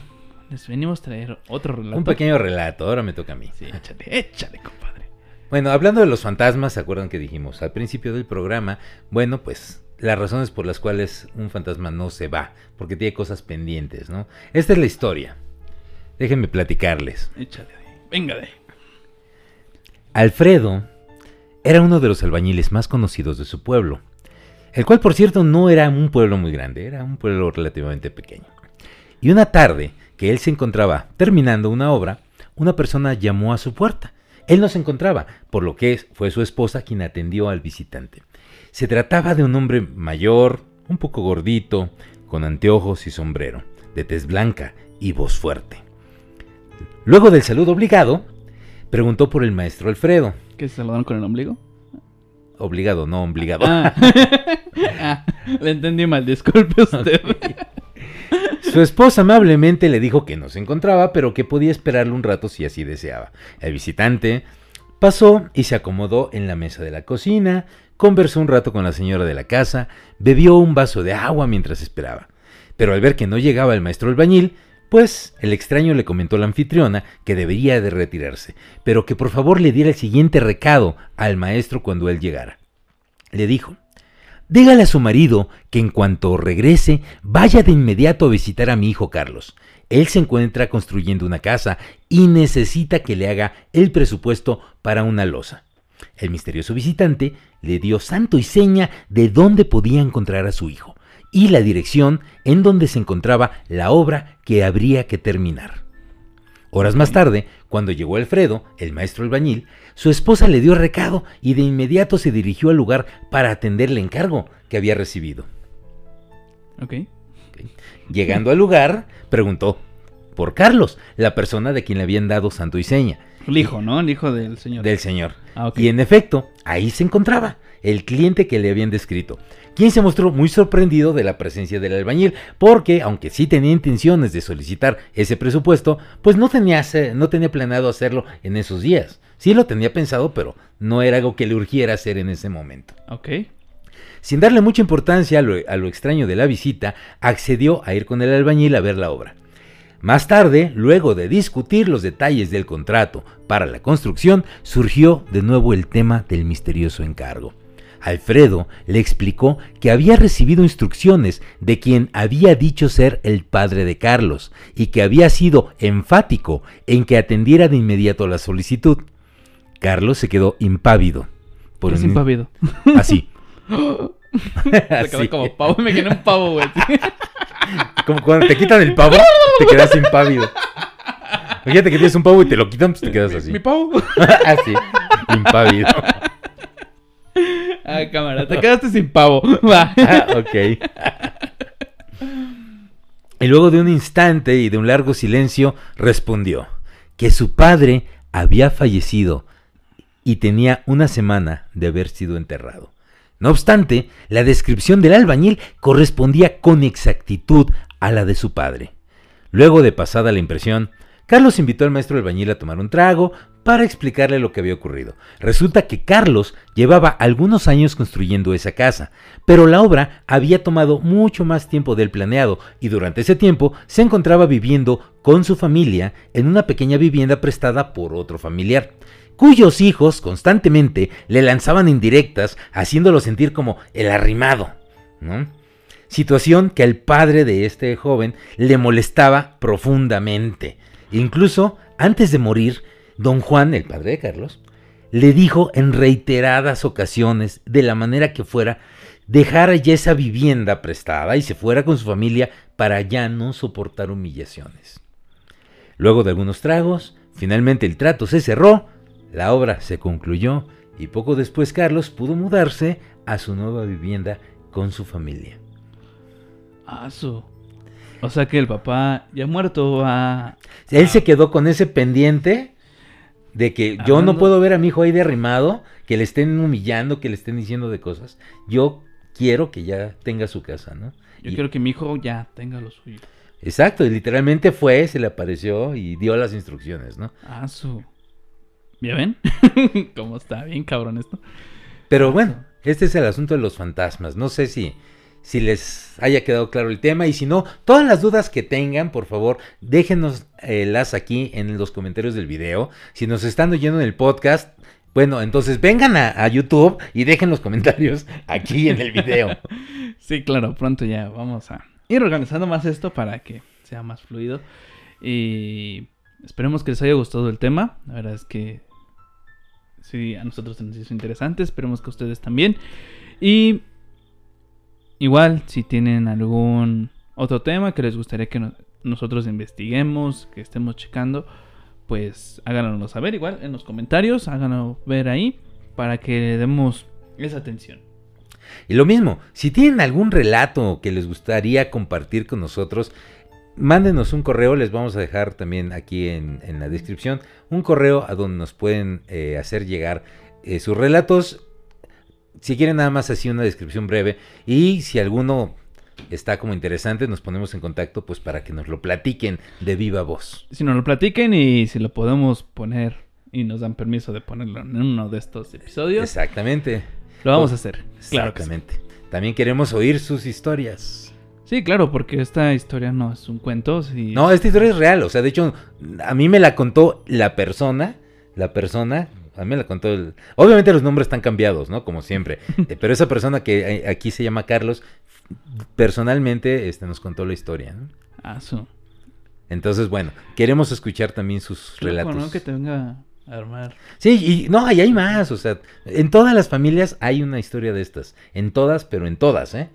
S2: les venimos a traer otro relato.
S3: Un pequeño relato, ahora me toca a mí.
S2: Sí, échale, échale, compadre.
S3: Bueno, hablando de los fantasmas, ¿se acuerdan que dijimos al principio del programa? Bueno, pues las razones por las cuales un fantasma no se va, porque tiene cosas pendientes, ¿no? Esta es la historia. Déjenme platicarles.
S2: Échale. Venga de ahí.
S3: Alfredo era uno de los albañiles más conocidos de su pueblo, el cual por cierto no era un pueblo muy grande, era un pueblo relativamente pequeño. Y una tarde que él se encontraba terminando una obra, una persona llamó a su puerta. Él no se encontraba, por lo que fue su esposa quien atendió al visitante. Se trataba de un hombre mayor, un poco gordito, con anteojos y sombrero, de tez blanca y voz fuerte. Luego del saludo obligado, preguntó por el maestro Alfredo.
S2: ¿Qué se saludaron con el ombligo?
S3: Obligado, no obligado.
S2: Ah. Ah, le entendí mal, disculpe usted.
S3: Su esposa amablemente le dijo que no se encontraba, pero que podía esperarle un rato si así deseaba. El visitante pasó y se acomodó en la mesa de la cocina, conversó un rato con la señora de la casa, bebió un vaso de agua mientras esperaba. Pero al ver que no llegaba el maestro albañil, pues el extraño le comentó a la anfitriona que debería de retirarse, pero que por favor le diera el siguiente recado al maestro cuando él llegara. Le dijo, Dígale a su marido que en cuanto regrese vaya de inmediato a visitar a mi hijo Carlos. Él se encuentra construyendo una casa y necesita que le haga el presupuesto para una losa. El misterioso visitante le dio santo y seña de dónde podía encontrar a su hijo y la dirección en donde se encontraba la obra que habría que terminar. Horas más tarde, cuando llegó Alfredo, el maestro albañil, su esposa le dio recado y de inmediato se dirigió al lugar para atender el encargo que había recibido.
S2: ok.
S3: Llegando al lugar, preguntó por Carlos, la persona de quien le habían dado santo y seña,
S2: El hijo, ¿no? El hijo del señor.
S3: del señor.
S2: Ah.
S3: Y en efecto, ahí se encontraba el cliente que le habían descrito, quien se mostró muy sorprendido de la presencia del albañil, porque aunque sí tenía intenciones de solicitar ese presupuesto, pues no tenía, no tenía planeado hacerlo en esos días. Sí lo tenía pensado, pero no era algo que le urgiera hacer en ese momento.
S2: Ok.
S3: Sin darle mucha importancia a lo, a lo extraño de la visita, accedió a ir con el albañil a ver la obra. Más tarde, luego de discutir los detalles del contrato para la construcción, surgió de nuevo el tema del misterioso encargo. Alfredo le explicó que había recibido instrucciones de quien había dicho ser el padre de Carlos y que había sido enfático en que atendiera de inmediato la solicitud. Carlos se quedó impávido.
S2: Por
S3: un-
S2: es impávido.
S3: Así.
S2: Se quedó como pavo, me quedé un pavo, güey.
S3: Como cuando te quitan el pavo, te quedas impávido. Fíjate que tienes un pavo y te lo quitan, pues te quedas así.
S2: Mi pavo.
S3: así, impávido.
S2: Ah, cámara, te quedaste sin pavo. Va.
S3: Ah, ok. Y luego de un instante y de un largo silencio, respondió que su padre había fallecido y tenía una semana de haber sido enterrado. No obstante, la descripción del albañil correspondía con exactitud a la de su padre. Luego de pasada la impresión, Carlos invitó al maestro albañil a tomar un trago para explicarle lo que había ocurrido. Resulta que Carlos llevaba algunos años construyendo esa casa, pero la obra había tomado mucho más tiempo del planeado y durante ese tiempo se encontraba viviendo con su familia en una pequeña vivienda prestada por otro familiar, cuyos hijos constantemente le lanzaban indirectas haciéndolo sentir como el arrimado, ¿no? Situación que al padre de este joven le molestaba profundamente. Incluso antes de morir, don Juan, el padre de Carlos, le dijo en reiteradas ocasiones, de la manera que fuera, dejara ya esa vivienda prestada y se fuera con su familia para ya no soportar humillaciones. Luego de algunos tragos, finalmente el trato se cerró, la obra se concluyó y poco después Carlos pudo mudarse a su nueva vivienda con su familia.
S2: Ah, su. O sea que el papá ya muerto va.
S3: Él se quedó con ese pendiente de que yo no puedo ver a mi hijo ahí derrimado, que le estén humillando, que le estén diciendo de cosas. Yo quiero que ya tenga su casa, ¿no?
S2: Yo
S3: Y-
S2: quiero que mi hijo ya tenga lo suyo.
S3: Exacto, y literalmente fue, se le apareció y dio las instrucciones, ¿no?
S2: Ah, su. ¿Ya ven? ¿Cómo está? Bien cabrón esto.
S3: Pero bueno, este es el asunto de los fantasmas. No sé si, si les haya quedado claro el tema y si no, todas las dudas que tengan, por favor, déjenos las aquí en los comentarios del video. Si nos están oyendo en el podcast, bueno, entonces vengan a, YouTube y dejen los comentarios aquí en el video.
S2: Sí, claro, pronto ya vamos a ir organizando más esto para que sea más fluido. Y esperemos que les haya gustado el tema. La verdad es que sí, a nosotros nos hizo interesante. Esperemos que a ustedes también. Y igual, si tienen algún otro tema que les gustaría que no- nosotros investiguemos, que estemos checando, pues háganoslo saber igual en los comentarios. Háganos ver ahí para que le demos esa atención.
S3: Y lo mismo, si tienen algún relato que les gustaría compartir con nosotros, mándenos un correo, les vamos a dejar también aquí en, la descripción, un correo a donde nos pueden eh, hacer llegar eh, sus relatos. Si quieren nada más así una descripción breve y si alguno está como interesante, nos ponemos en contacto pues para que nos lo platiquen de viva voz.
S2: si nos lo platiquen y si lo podemos poner y nos dan permiso de ponerlo en uno de estos episodios,
S3: Exactamente.
S2: lo vamos
S3: Oh,
S2: a hacer. Claro que sí.
S3: Exactamente. También queremos oír sus historias.
S2: Sí, claro, porque esta historia no es un cuento. sí
S3: No,
S2: es-
S3: esta historia es real. O sea, de hecho, a mí me la contó la persona. La persona. A mí me la contó. el- Obviamente los nombres están cambiados, ¿no? Como siempre. Eh, Pero esa persona que eh, aquí se llama Carlos, personalmente este, nos contó la historia. ¿no?
S2: Ah, su.
S3: Entonces, bueno, queremos escuchar también sus
S2: loco,
S3: relatos.
S2: ¿no? Que te venga a armar.
S3: Sí, y no, y hay más. O sea, en todas las familias hay una historia de estas. En todas, pero en todas, ¿eh?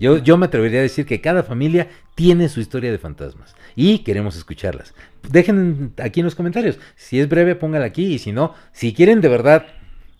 S3: Yo, yo me atrevería a decir que cada familia tiene su historia de fantasmas y queremos escucharlas. Dejen aquí en los comentarios. Si es breve, póngala aquí. Y si no, si quieren de verdad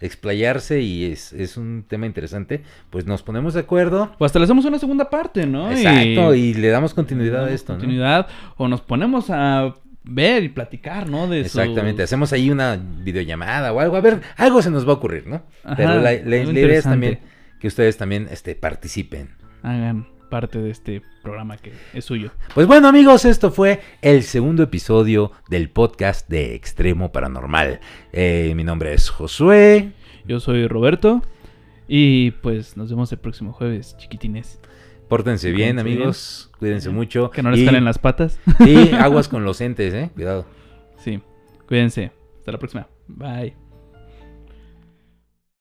S3: explayarse y es, es un tema interesante, pues nos ponemos de acuerdo.
S2: O hasta le hacemos una segunda parte, ¿no?
S3: Exacto, y le damos continuidad a
S2: damos
S3: esto. ¿no?
S2: continuidad, O nos ponemos a ver y platicar, ¿no? De
S3: Exactamente,
S2: sus-
S3: hacemos ahí una videollamada o algo, a ver, algo se nos va a ocurrir, ¿no?
S2: Ajá,
S3: Pero la, la-
S2: algo
S3: la idea es también que ustedes también este, participen.
S2: Hagan parte de este programa que es suyo.
S3: Pues bueno amigos, esto fue el segundo episodio del podcast de Extremo Paranormal. Eh, mi nombre es Josué.
S2: Yo soy Roberto. Y pues nos vemos el próximo jueves, chiquitines.
S3: Pórtense bien,
S2: Cuídense
S3: amigos. Cuídense mucho.
S2: Que no les
S3: Y-
S2: calen las patas.
S3: Sí, aguas con los entes, ¿eh? Cuidado.
S2: Sí, cuídense. Hasta la próxima. Bye.